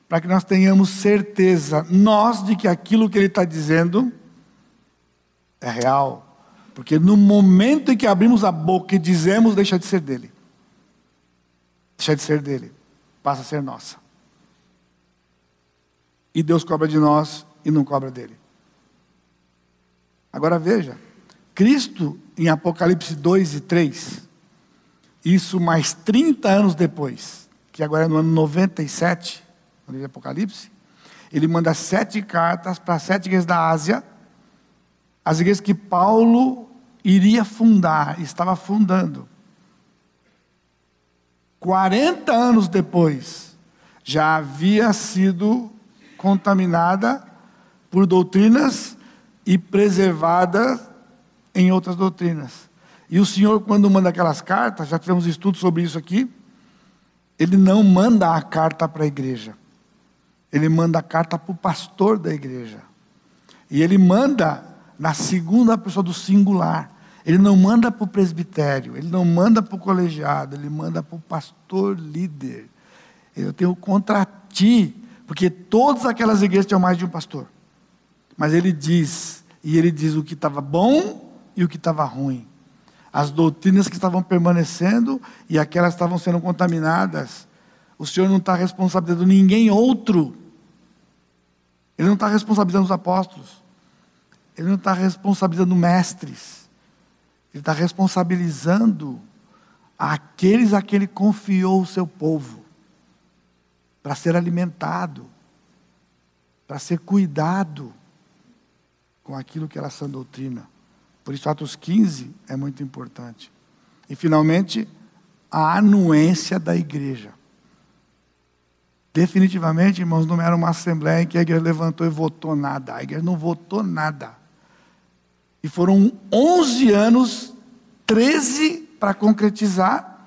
para que nós tenhamos certeza, nós, de que aquilo que ele está dizendo é real. Porque no momento em que abrimos a boca e dizemos, deixa de ser dele. Deixa de ser dele, passa a ser nossa. E Deus cobra de nós e não cobra dele. Agora veja, Cristo, em Apocalipse 2 e 3, isso mais 30 anos depois, que agora é no ano 97, no livro de Apocalipse, ele manda sete cartas para sete igrejas da Ásia, as igrejas que Paulo iria fundar, estava fundando. 40 anos depois, já havia sido contaminada por doutrinas e preservada em outras doutrinas. E o Senhor, quando manda aquelas cartas, já tivemos estudo sobre isso aqui, ele não manda a carta para a igreja, ele manda a carta para o pastor da igreja. E ele manda na segunda pessoa do singular. Ele não manda para o presbitério, ele não manda para o colegiado, ele manda para o pastor líder. Eu tenho contra ti, porque todas aquelas igrejas tinham mais de um pastor. Mas ele diz, e ele diz o que estava bom e o que estava ruim. As doutrinas que estavam permanecendo e aquelas que estavam sendo contaminadas. O Senhor não está responsabilizando ninguém outro. Ele não está responsabilizando os apóstolos. Ele não está responsabilizando mestres. Ele está responsabilizando aqueles a quem ele confiou o seu povo para ser alimentado, para ser cuidado com aquilo que era sã doutrina. Por isso, Atos 15 é muito importante. E, finalmente, a anuência da igreja. Definitivamente, irmãos, não era uma assembleia em que a igreja levantou e votou nada. A igreja não votou nada. E foram 11 anos, 13 para concretizar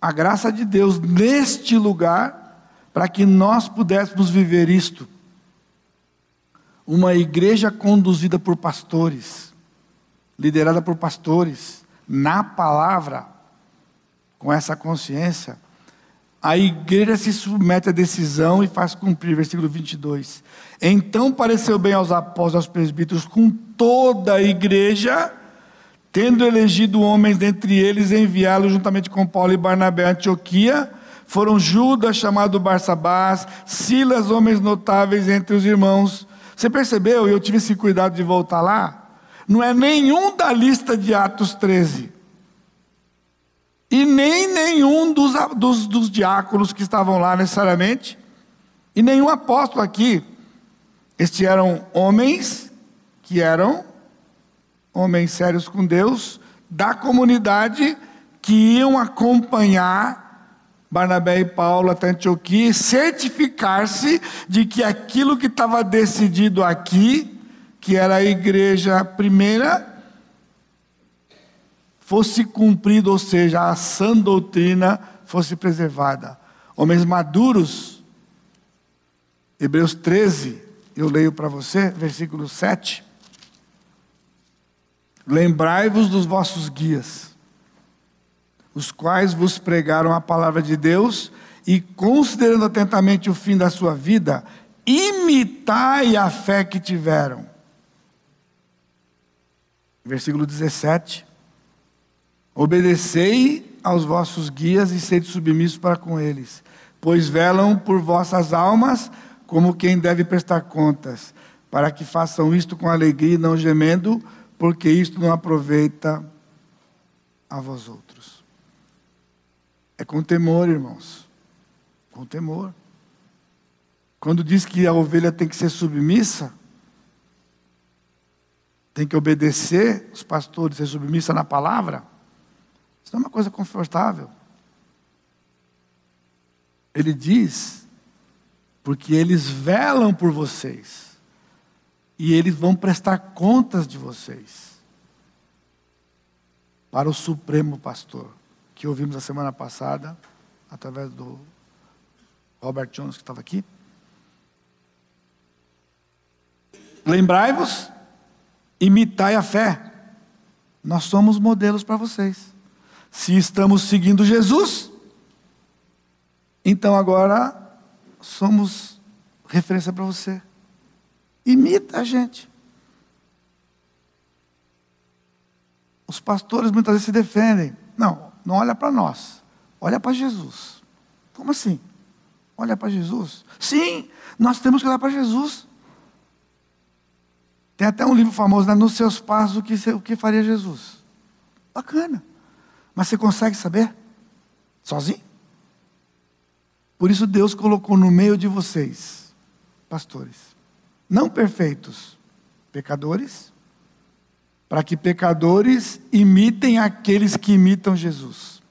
a graça de Deus neste lugar, para que nós pudéssemos viver isto. Uma igreja conduzida por pastores, liderada por pastores, na palavra, com essa consciência, a igreja se submete à decisão e faz cumprir, versículo 22. Então pareceu bem aos apóstolos, aos presbíteros, com toda a igreja, tendo elegido homens dentre eles, enviá-los juntamente com Paulo e Barnabé a Antioquia, foram Judas, chamado Barsabás, Silas, homens notáveis entre os irmãos. Você percebeu? Eu tive esse cuidado de voltar lá. Não é nenhum da lista de Atos 13 e nem nenhum dos, dos, dos diáconos que estavam lá necessariamente, e nenhum apóstolo aqui. Estes eram homens que eram homens sérios com Deus, da comunidade, que iam acompanhar Barnabé e Paulo até Antioquia, certificar-se de que aquilo que estava decidido aqui, que era a igreja primeira, fosse cumprido, ou seja, a sã doutrina fosse preservada. Homens maduros, Hebreus 13, eu leio para você, versículo 7. Lembrai-vos dos vossos guias, os quais vos pregaram a palavra de Deus, e considerando atentamente o fim da sua vida, imitai a fé que tiveram. Versículo 17. Obedecei aos vossos guias e sede submissos para com eles, pois velam por vossas almas como quem deve prestar contas, para que façam isto com alegria e não gemendo, porque isto não aproveita a vós outros. É com temor, irmãos. Com temor. Quando diz que a ovelha tem que ser submissa, tem que obedecer os pastores, ser submissa na palavra, isso não é uma coisa confortável. Ele diz, porque eles velam por vocês e eles vão prestar contas de vocês para o Supremo Pastor, que ouvimos a semana passada, através do Robert Jones, que estava aqui. Lembrai-vos, imitai a fé. Nós somos modelos para vocês. Se estamos seguindo Jesus, então agora somos referência para você. Imita a gente. Os pastores muitas vezes se defendem. Não, não olha para nós. Olha para Jesus. Como assim? Olha para Jesus? Sim, nós temos que olhar para Jesus. Tem até um livro famoso, né? Nos seus passos, o que, o que faria Jesus? Bacana. Mas você consegue saber? Sozinho? Por isso Deus colocou no meio de vocês, pastores, não perfeitos, pecadores, para que pecadores imitem aqueles que imitam Jesus.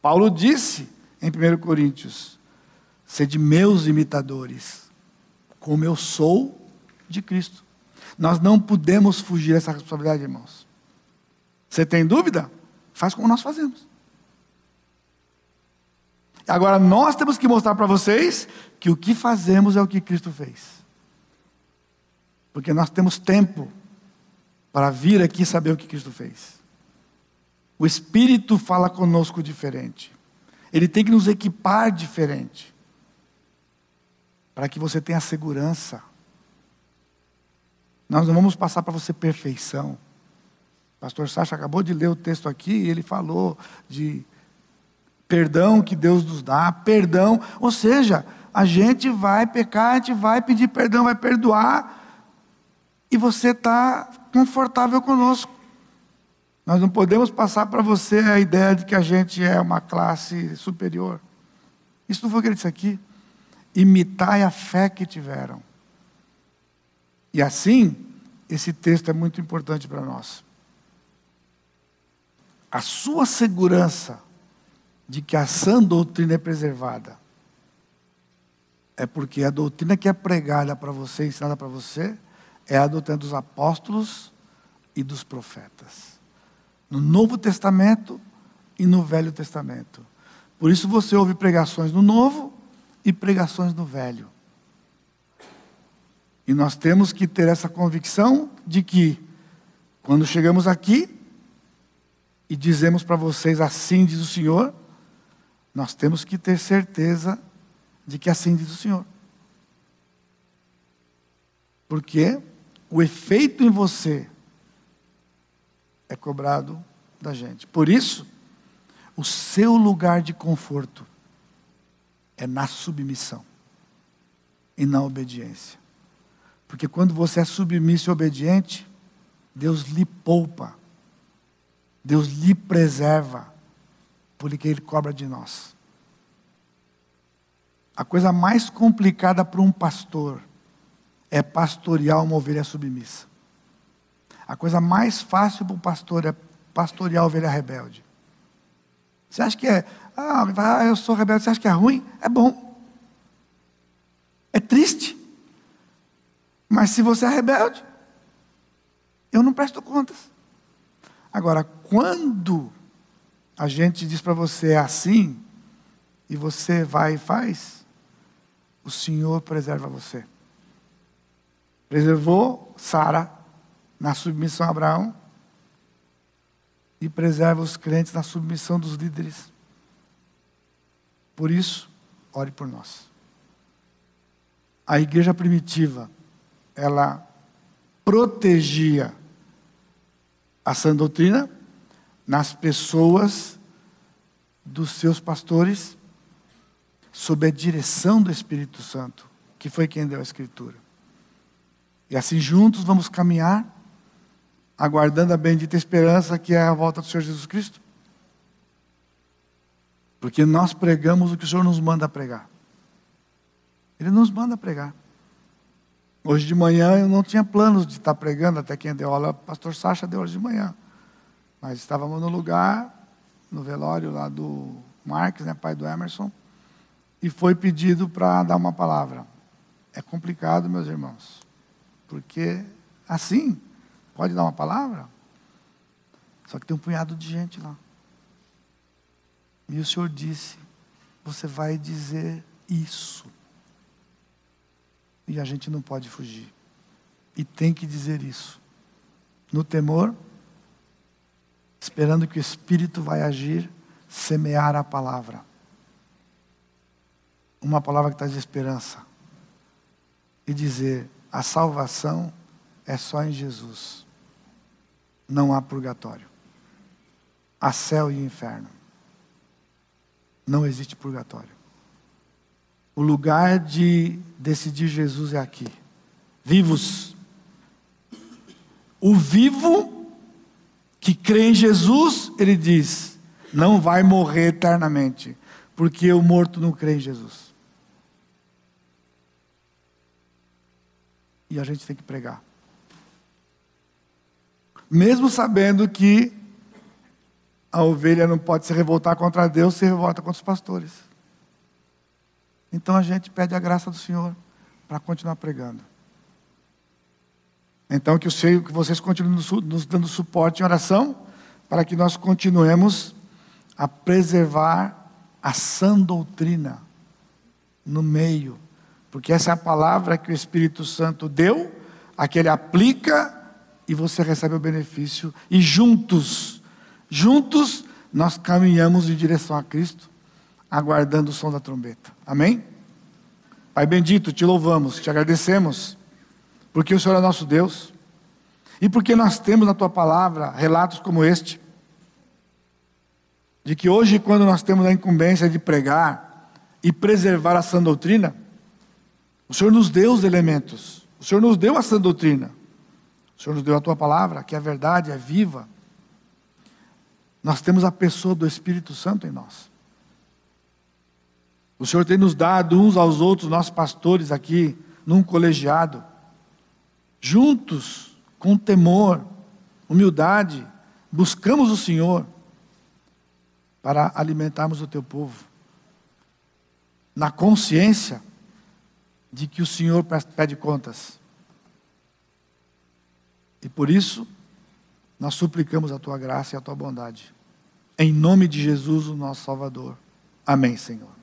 Paulo disse em 1 Coríntios: sede meus imitadores, como eu sou de Cristo. Nós não podemos fugir dessa responsabilidade, irmãos. Você tem dúvida? Faz como nós fazemos. Agora nós temos que mostrar para vocês que o que fazemos é o que Cristo fez. Porque nós temos tempo para vir aqui saber o que Cristo fez. O Espírito fala conosco diferente. Ele tem que nos equipar diferente. Para que você tenha segurança. Nós não vamos passar para você perfeição. Pastor Sacha acabou de ler o texto aqui e ele falou de perdão que Deus nos dá, perdão, ou seja, a gente vai pecar, a gente vai pedir perdão, vai perdoar, e você está confortável conosco. Nós não podemos passar para você a ideia de que a gente é uma classe superior. Isso não foi o que ele disse aqui. Imitai a fé que tiveram. E assim, esse texto é muito importante para nós. A sua segurança de que a sã doutrina é preservada é porque a doutrina que é pregada para você, ensinada para você, é a doutrina dos apóstolos e dos profetas. No Novo Testamento e no Velho Testamento. Por isso você ouve pregações no Novo e pregações no Velho. E nós temos que ter essa convicção de que, quando chegamos aqui e dizemos para vocês assim diz o Senhor, nós temos que ter certeza de que assim diz o Senhor. Por quê? o efeito em você é cobrado da gente. Por isso, o seu lugar de conforto é na submissão e na obediência. Porque quando você é submisso e obediente, Deus lhe poupa, Deus lhe preserva, porque Ele cobra de nós. A coisa mais complicada para um pastor é pastorear uma ovelha submissa. A coisa mais fácil para o pastor é pastorear a ovelha rebelde. Você acha que é, ah, ah, eu sou rebelde, você acha que é ruim? É bom. É triste. Mas se você é rebelde, eu não presto contas. Agora, quando a gente diz para você é assim, e você vai e faz, o Senhor preserva você. Preservou Sara na submissão a Abraão e preserva os crentes na submissão dos líderes. Por isso, ore por nós. A igreja primitiva, ela protegia a sã doutrina nas pessoas dos seus pastores, sob a direção do Espírito Santo, que foi quem deu a Escritura. E assim juntos vamos caminhar, aguardando a bendita esperança que é a volta do Senhor Jesus Cristo. Porque nós pregamos o que o Senhor nos manda pregar. Ele nos manda pregar. Hoje de manhã eu não tinha planos de estar pregando, até quem deu aula, o pastor Sacha deu hoje de manhã. Mas estávamos no lugar, no velório lá do Marques, né, pai do Emerson, e foi pedido para dar uma palavra. É complicado, meus irmãos, porque assim, pode dar uma palavra, só que tem um punhado de gente lá. E o Senhor disse: Você vai dizer isso. E a gente não pode fugir. E tem que dizer isso. No temor, esperando que o Espírito vai agir, semear a palavra. Uma palavra que traz esperança. E dizer: a salvação é só em Jesus. Não há purgatório. Há céu e inferno. Não existe purgatório. O lugar de decidir Jesus é aqui. Vivos. O vivo que crê em Jesus, ele diz, não vai morrer eternamente, porque o morto não crê em Jesus. E a gente tem que pregar. Mesmo sabendo que a ovelha não pode se revoltar contra Deus, se revolta contra os pastores. Então a gente pede a graça do Senhor para continuar pregando. Então que eu sei que vocês continuem nos dando suporte em oração para que nós continuemos a preservar a sã doutrina no meio, porque essa é a palavra que o Espírito Santo deu, a que ele aplica e você recebe o benefício. E juntos, juntos nós caminhamos em direção a Cristo aguardando o som da trombeta. Amém? Pai bendito, te louvamos, te agradecemos, porque o Senhor é nosso Deus, e porque nós temos na tua palavra relatos como este, de que hoje, quando nós temos a incumbência de pregar e preservar a sã doutrina, o Senhor nos deu os elementos, o Senhor nos deu a sã doutrina, o Senhor nos deu a tua palavra, que é verdade, é viva. Nós temos a pessoa do Espírito Santo em nós. O Senhor tem nos dado uns aos outros, nós pastores aqui, num colegiado, juntos, com temor, humildade, buscamos o Senhor para alimentarmos o teu povo, na consciência de que o Senhor pede contas. E por isso, nós suplicamos a tua graça e a tua bondade. Em nome de Jesus, o nosso Salvador. Amém, Senhor.